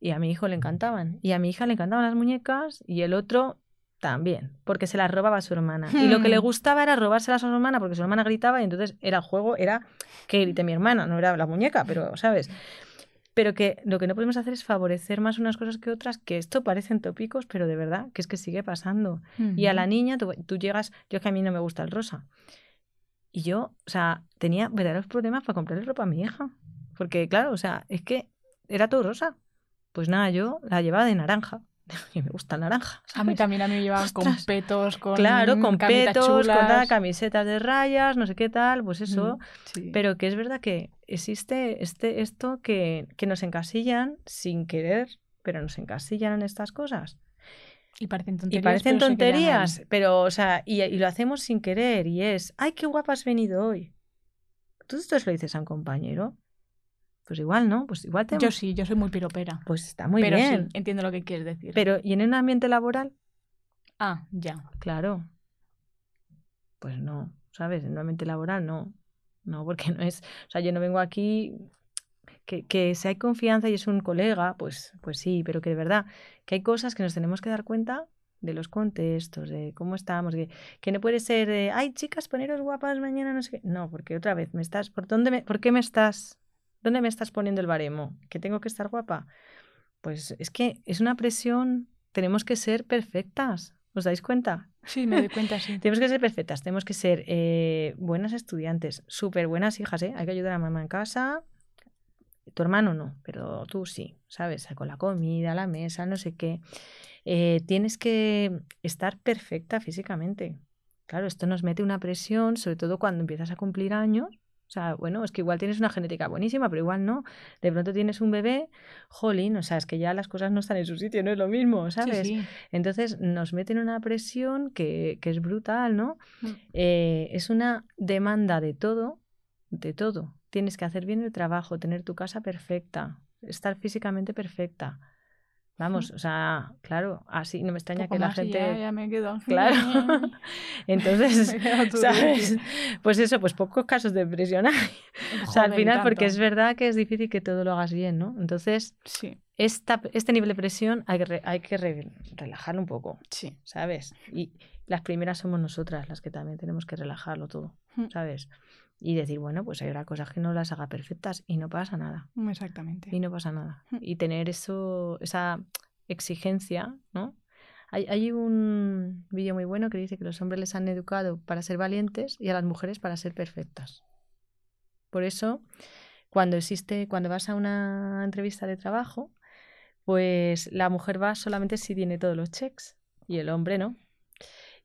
y a mi hijo le encantaban. Y a mi hija le encantaban las muñecas y el otro también, porque se las robaba a su hermana. Y lo que le Hmm. gustaba era robárselas a su hermana porque su hermana gritaba y entonces era el juego, era que grite mi hermana, no era la muñeca, pero, ¿sabes? Pero que lo que no podemos hacer es favorecer más unas cosas que otras, que esto parecen tópicos, pero de verdad, que es que sigue pasando. Y a la niña, tú, tú llegas, yo es que a mí no me gusta el rosa. Y yo, o sea, tenía verdaderos problemas para comprarle ropa a mi hija. Porque, claro, o sea, es que era todo rosa. Pues nada, yo la llevaba de naranja. [LAUGHS] Y me gusta naranja. A mí también a mí me llevaban con petos, con Claro, con petos, con nada, camisetas de rayas, no sé qué tal, pues eso. Mm, sí. Pero que es verdad que existe este, esto que, que nos encasillan sin querer, pero nos encasillan en estas cosas. y parecen Y tonterías. parecen pero quedan tonterías, pero, o sea, y, y lo hacemos sin querer, y es, ¡ay, qué guapa has venido hoy! ¿Tú esto se lo dices a un compañero? Pues igual, ¿no? Pues igual te... Yo sí, yo soy muy piropera. Pues está muy pero bien. sí, entiendo lo que quieres decir. Pero, ¿y en un ambiente laboral? Ah, ya. Claro. Pues no, ¿sabes? En un ambiente laboral no. No, porque no es. O sea, yo no vengo aquí. Que, que si hay confianza y es un colega, pues, pues sí, pero que de verdad, que hay cosas que nos tenemos que dar cuenta de los contextos, de cómo estamos, que, que no puede ser de, ay, chicas, poneros guapas mañana, no sé qué. No, porque otra vez, me estás, ¿por dónde me, por qué me estás, dónde me estás poniendo el baremo? ¿Que tengo que estar guapa? Pues es que es una presión, tenemos que ser perfectas, ¿os dais cuenta? Sí, me doy [LAUGHS] cuenta, sí. Tenemos que ser perfectas, tenemos que ser eh, buenas estudiantes, súper buenas hijas, ¿eh? Hay que ayudar a mamá en casa, tu hermano no, pero tú sí, ¿sabes? Con la comida, la mesa, no sé qué. Eh, tienes que estar perfecta físicamente. Claro, esto nos mete una presión, sobre todo cuando empiezas a cumplir años. O sea, bueno, es que igual tienes una genética buenísima, pero igual no. De pronto tienes un bebé, jolín, o sea, es que ya las cosas no están en su sitio, no es lo mismo, ¿sabes? Entonces nos meten una presión que, que es brutal, ¿no? Mm. Eh, es una demanda de todo, de todo. Tienes que hacer bien el trabajo, tener tu casa perfecta, estar físicamente perfecta. Vamos, o sea, claro, así no me extraña que la gente. Ya, ya me quedo. Claro. [LAUGHS] Entonces, [LAUGHS] ¿sabes? Pues eso, pues pocos casos de depresión hay. o sea, al final, porque es verdad que es difícil que todo lo hagas bien, ¿no? Entonces, sí. esta, este nivel de presión hay que, hay que relajarlo un poco. Sí. ¿Sabes? Y las primeras somos nosotras las que también tenemos que relajarlo todo, ¿sabes? Y decir, bueno, pues hay cosas que no las haga perfectas y no pasa nada. Exactamente. Y no pasa nada. Hmm. Y tener eso, esa exigencia, ¿no? Hay, hay un vídeo muy bueno que dice que los hombres les han educado para ser valientes y a las mujeres para ser perfectas. Por eso, cuando existe, cuando vas a una entrevista de trabajo, pues la mujer va solamente si tiene todos los checks y el hombre no.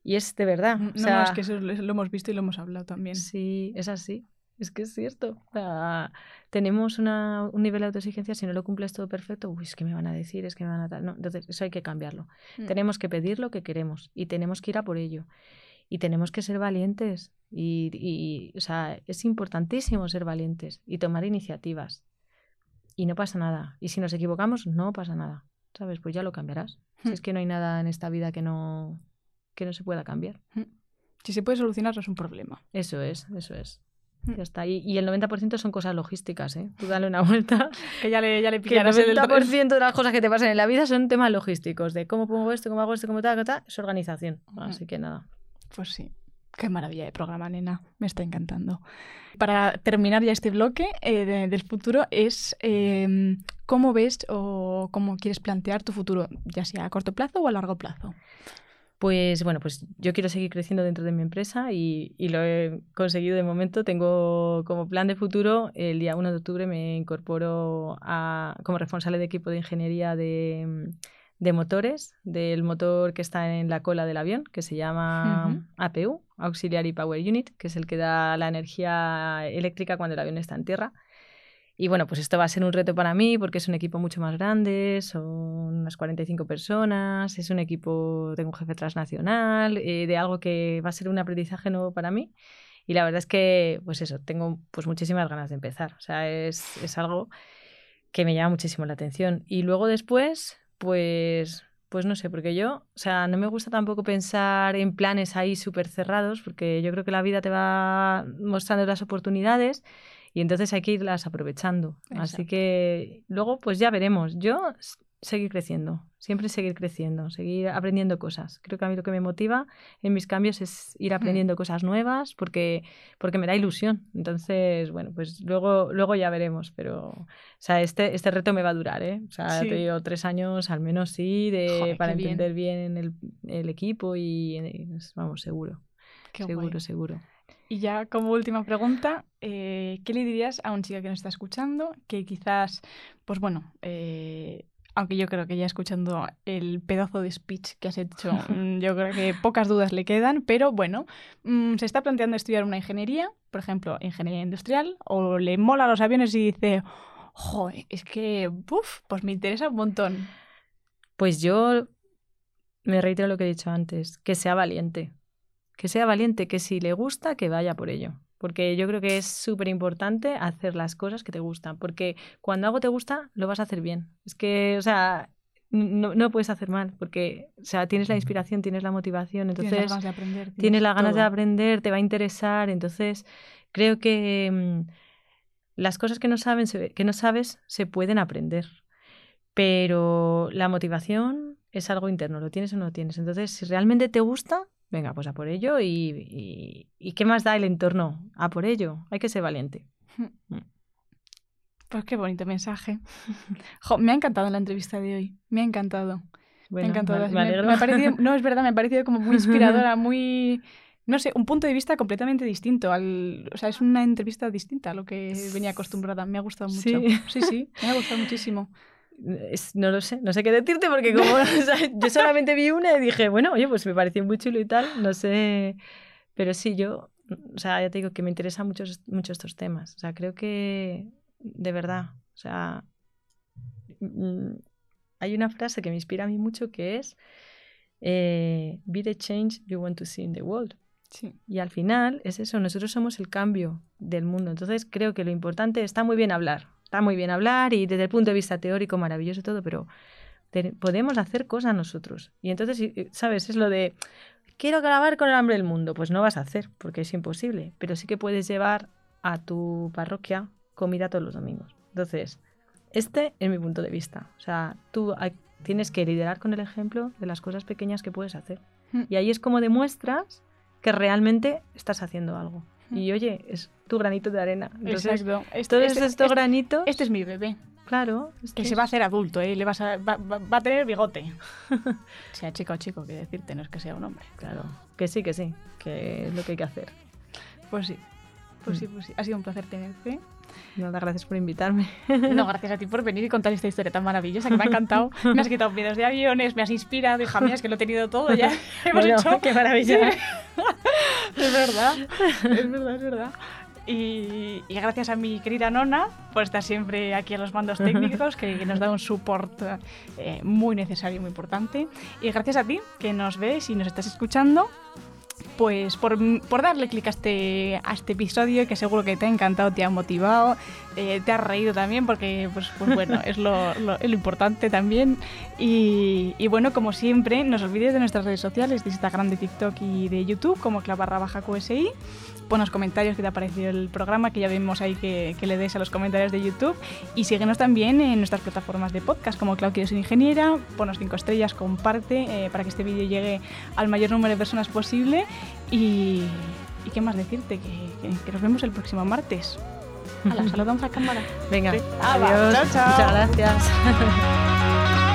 Y es de verdad. No, no, es que eso lo hemos visto y lo hemos hablado también. Sí, es así. Es que es cierto. tenemos una, un nivel de autoexigencia, si no lo cumples todo perfecto, uy, es que me van a decir, es que me van a tal. No, entonces, eso hay que cambiarlo. Mm. Tenemos que pedir lo que queremos y tenemos que ir a por ello. Y tenemos que ser valientes. Y, y, o sea, es importantísimo ser valientes y tomar iniciativas. Y no pasa nada. Y si nos equivocamos, no pasa nada. ¿Sabes? Pues ya lo cambiarás. Si es que no hay nada en esta vida que no, que no se pueda cambiar. Si se puede solucionar, no es un problema. Eso es, eso es. Ya está. Y, el 90% son cosas logísticas, ¿eh? Tú dale una vuelta. [LAUGHS] que ya le, ya le que el 90% de las cosas que te pasan en la vida son temas logísticos, de cómo pongo esto, cómo hago esto, cómo tal, tal, es organización. Así que nada. Pues sí. Qué maravilla de programa, nena. Me está encantando. Para terminar ya este bloque eh, del futuro es em, cómo ves o cómo quieres plantear tu futuro, ya sea a corto plazo o a largo plazo. Pues bueno, pues yo quiero seguir creciendo dentro de mi empresa y, lo he conseguido de momento. Tengo como plan de futuro, el día 1 de octubre me incorporo a, como responsable de equipo de ingeniería de, motores, del motor que está en la cola del avión, que se llama APU, Auxiliary Power Unit, que es el que da la energía eléctrica cuando el avión está en tierra. Y bueno, pues esto va a ser un reto para mí porque es un equipo mucho más grande, son unas 45 personas, es un equipo, tengo un jefe transnacional, eh, de algo que va a ser un aprendizaje nuevo para mí. Y la verdad es que, pues eso, tengo pues muchísimas ganas de empezar. O sea, es, es algo que me llama muchísimo la atención. Y luego después, pues, pues no sé, porque yo, o sea, no me gusta tampoco pensar en planes ahí súper cerrados, porque yo creo que la vida te va mostrando las oportunidades y entonces hay que irlas aprovechando. Así que luego pues ya veremos. Yo seguir creciendo, siempre seguir creciendo, seguir aprendiendo cosas. Creo que a mí lo que me motiva en mis cambios es ir aprendiendo cosas nuevas porque, porque me da ilusión. Entonces, bueno, pues luego, luego ya veremos, pero o sea, este, este reto me va a durar, ¿eh? O sea, te digo, tres años al menos sí, de, para entender bien, el, el, equipo y eh, vamos, seguro. seguro, seguro. Y ya como última pregunta, eh, ¿qué le dirías a un chico que nos está escuchando que quizás, pues bueno, eh, aunque yo creo que ya escuchando el pedazo de speech que has hecho, [LAUGHS] mm, yo creo que pocas dudas le quedan, pero bueno, mm, se está planteando estudiar una ingeniería, por ejemplo, ingeniería industrial, o le mola los aviones y dice, joder, es que, uf, pues me interesa un montón. Pues yo me reitero lo que he dicho antes, que sea valiente que sea valiente, que si le gusta, que vaya por ello. Porque yo creo que es súper importante hacer las cosas que te gustan. Porque cuando algo te gusta, lo vas a hacer bien. Es que, o sea, no, no puedes hacer mal. Porque, o sea, tienes la inspiración, tienes la motivación. Entonces, tienes las ganas de aprender. Tienes, las ganas de aprender, te va a interesar. Entonces, creo que mm, las cosas que no, saben, que no sabes se pueden aprender. Pero la motivación es algo interno, lo tienes o no lo tienes. Entonces, si realmente te gusta, Venga, pues a por ello y, y, ¿qué más da el entorno? A por ello, hay que ser valiente. [LAUGHS] Mm. Pues qué bonito mensaje. [LAUGHS] me ha encantado la entrevista de hoy, me ha encantado. me ha encantado. Me, [LAUGHS] no, es verdad, me ha parecido como muy inspiradora, muy no sé, un punto de vista completamente distinto. Al, o sea, es una entrevista distinta a lo que venía acostumbrada. Me ha gustado mucho. Sí, sí, sí me ha gustado muchísimo. No lo sé, no sé qué decirte porque como [LAUGHS] yo solamente vi una y dije, bueno, oye, pues me pareció muy chulo y tal, no sé, pero sí, yo, o sea, ya te digo que me interesan mucho, mucho estos temas, o sea, creo que, de verdad, o sea, mm, hay una frase que me inspira a mí mucho que es, eh, be the change you want to see in the world. Sí. Y al final es eso, nosotros somos el cambio del mundo. Entonces creo que lo importante está muy bien hablar, está muy bien hablar y desde el punto de vista teórico maravilloso todo, pero podemos hacer cosas nosotros. Y entonces, ¿sabes? Es lo de, quiero acabar con el hambre del mundo. Pues no vas a hacer, porque es imposible, pero sí que puedes llevar a tu parroquia comida todos los domingos. Entonces, este es mi punto de vista. O sea, tú tienes que liderar con el ejemplo de las cosas pequeñas que puedes hacer. Hmm. Y ahí es como demuestras que realmente estás haciendo algo. Y oye, es tu granito de arena. Exacto. Este, todos este, estos granitos. Este es mi bebé. Claro. que se va a hacer adulto, ¿eh? Le vas a, va, a tener bigote. [LAUGHS] sea chico o chico, que decirte, no es que sea un hombre. Claro. Que sí, que sí. Que es lo que hay que hacer. Pues sí. Pues sí, pues sí. Ha sido un placer tenerte. Nada, gracias por invitarme. [LAUGHS] No, gracias a ti por venir y contar esta historia tan maravillosa que me ha encantado. [LAUGHS] Me has quitado miedos de aviones, me has inspirado, hija mía, es que lo he tenido todo ya. [LAUGHS] Hemos hecho. ¡Qué maravilla! es verdad, es verdad, es verdad. Y, gracias a mi querida Nona por estar siempre aquí a los mandos técnicos, que, nos da un support eh, muy necesario y muy importante. Y gracias a ti, que nos ves y nos estás escuchando pues por, darle clic a este, a este episodio que seguro que te ha encantado, te ha motivado, eh, te ha reído también porque pues, pues bueno, es lo, importante también. Y, bueno, como siempre, no os olvidéis de nuestras redes sociales, de Instagram, de TikTok y de YouTube, como clavarra baja QSI. Pon los comentarios que te ha parecido el programa, que ya vemos ahí que, le des a los comentarios de YouTube. Y síguenos también en nuestras plataformas de podcast, como Clau Quiero Ingeniera. Ponos cinco estrellas, comparte eh, para que este vídeo llegue al mayor número de personas posible. Y, qué más decirte, que, nos vemos el próximo martes. Ala, saludamos a cámara. Venga. Sí. Ah, adiós. Chao, chao. Muchas gracias. [LAUGHS]